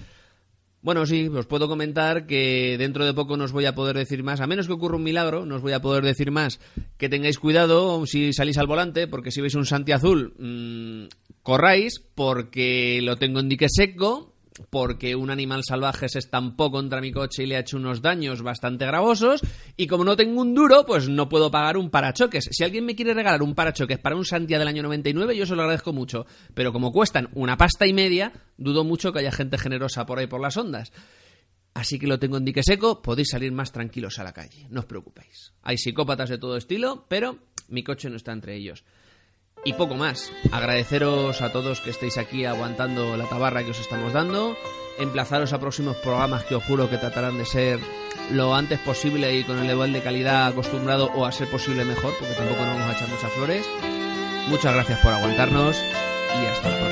Bueno, sí, os puedo comentar que dentro de poco no os voy a poder decir más, a menos que ocurra un milagro, no os voy a poder decir más. Que tengáis cuidado si salís al volante, porque si veis un Santi azul, mmm, corráis, porque lo tengo en dique seco, porque un animal salvaje se estampó contra mi coche y le ha hecho unos daños bastante gravosos, y como no tengo un duro, pues no puedo pagar un parachoques. Si alguien me quiere regalar un parachoques para un Santia del año 99, yo se lo agradezco mucho, pero como cuestan una pasta y media, dudo mucho que haya gente generosa por ahí por las ondas. Así que lo tengo en dique seco, podéis salir más tranquilos a la calle, no os preocupéis. Hay psicópatas de todo estilo, pero mi coche no está entre ellos. Y poco más. Agradeceros a todos que estéis aquí aguantando la tabarra que os estamos dando. Emplazaros a próximos programas que os juro que tratarán de ser lo antes posible y con el nivel de calidad acostumbrado o a ser posible mejor, porque tampoco nos vamos a echar muchas flores. Muchas gracias por aguantarnos y hasta la próxima.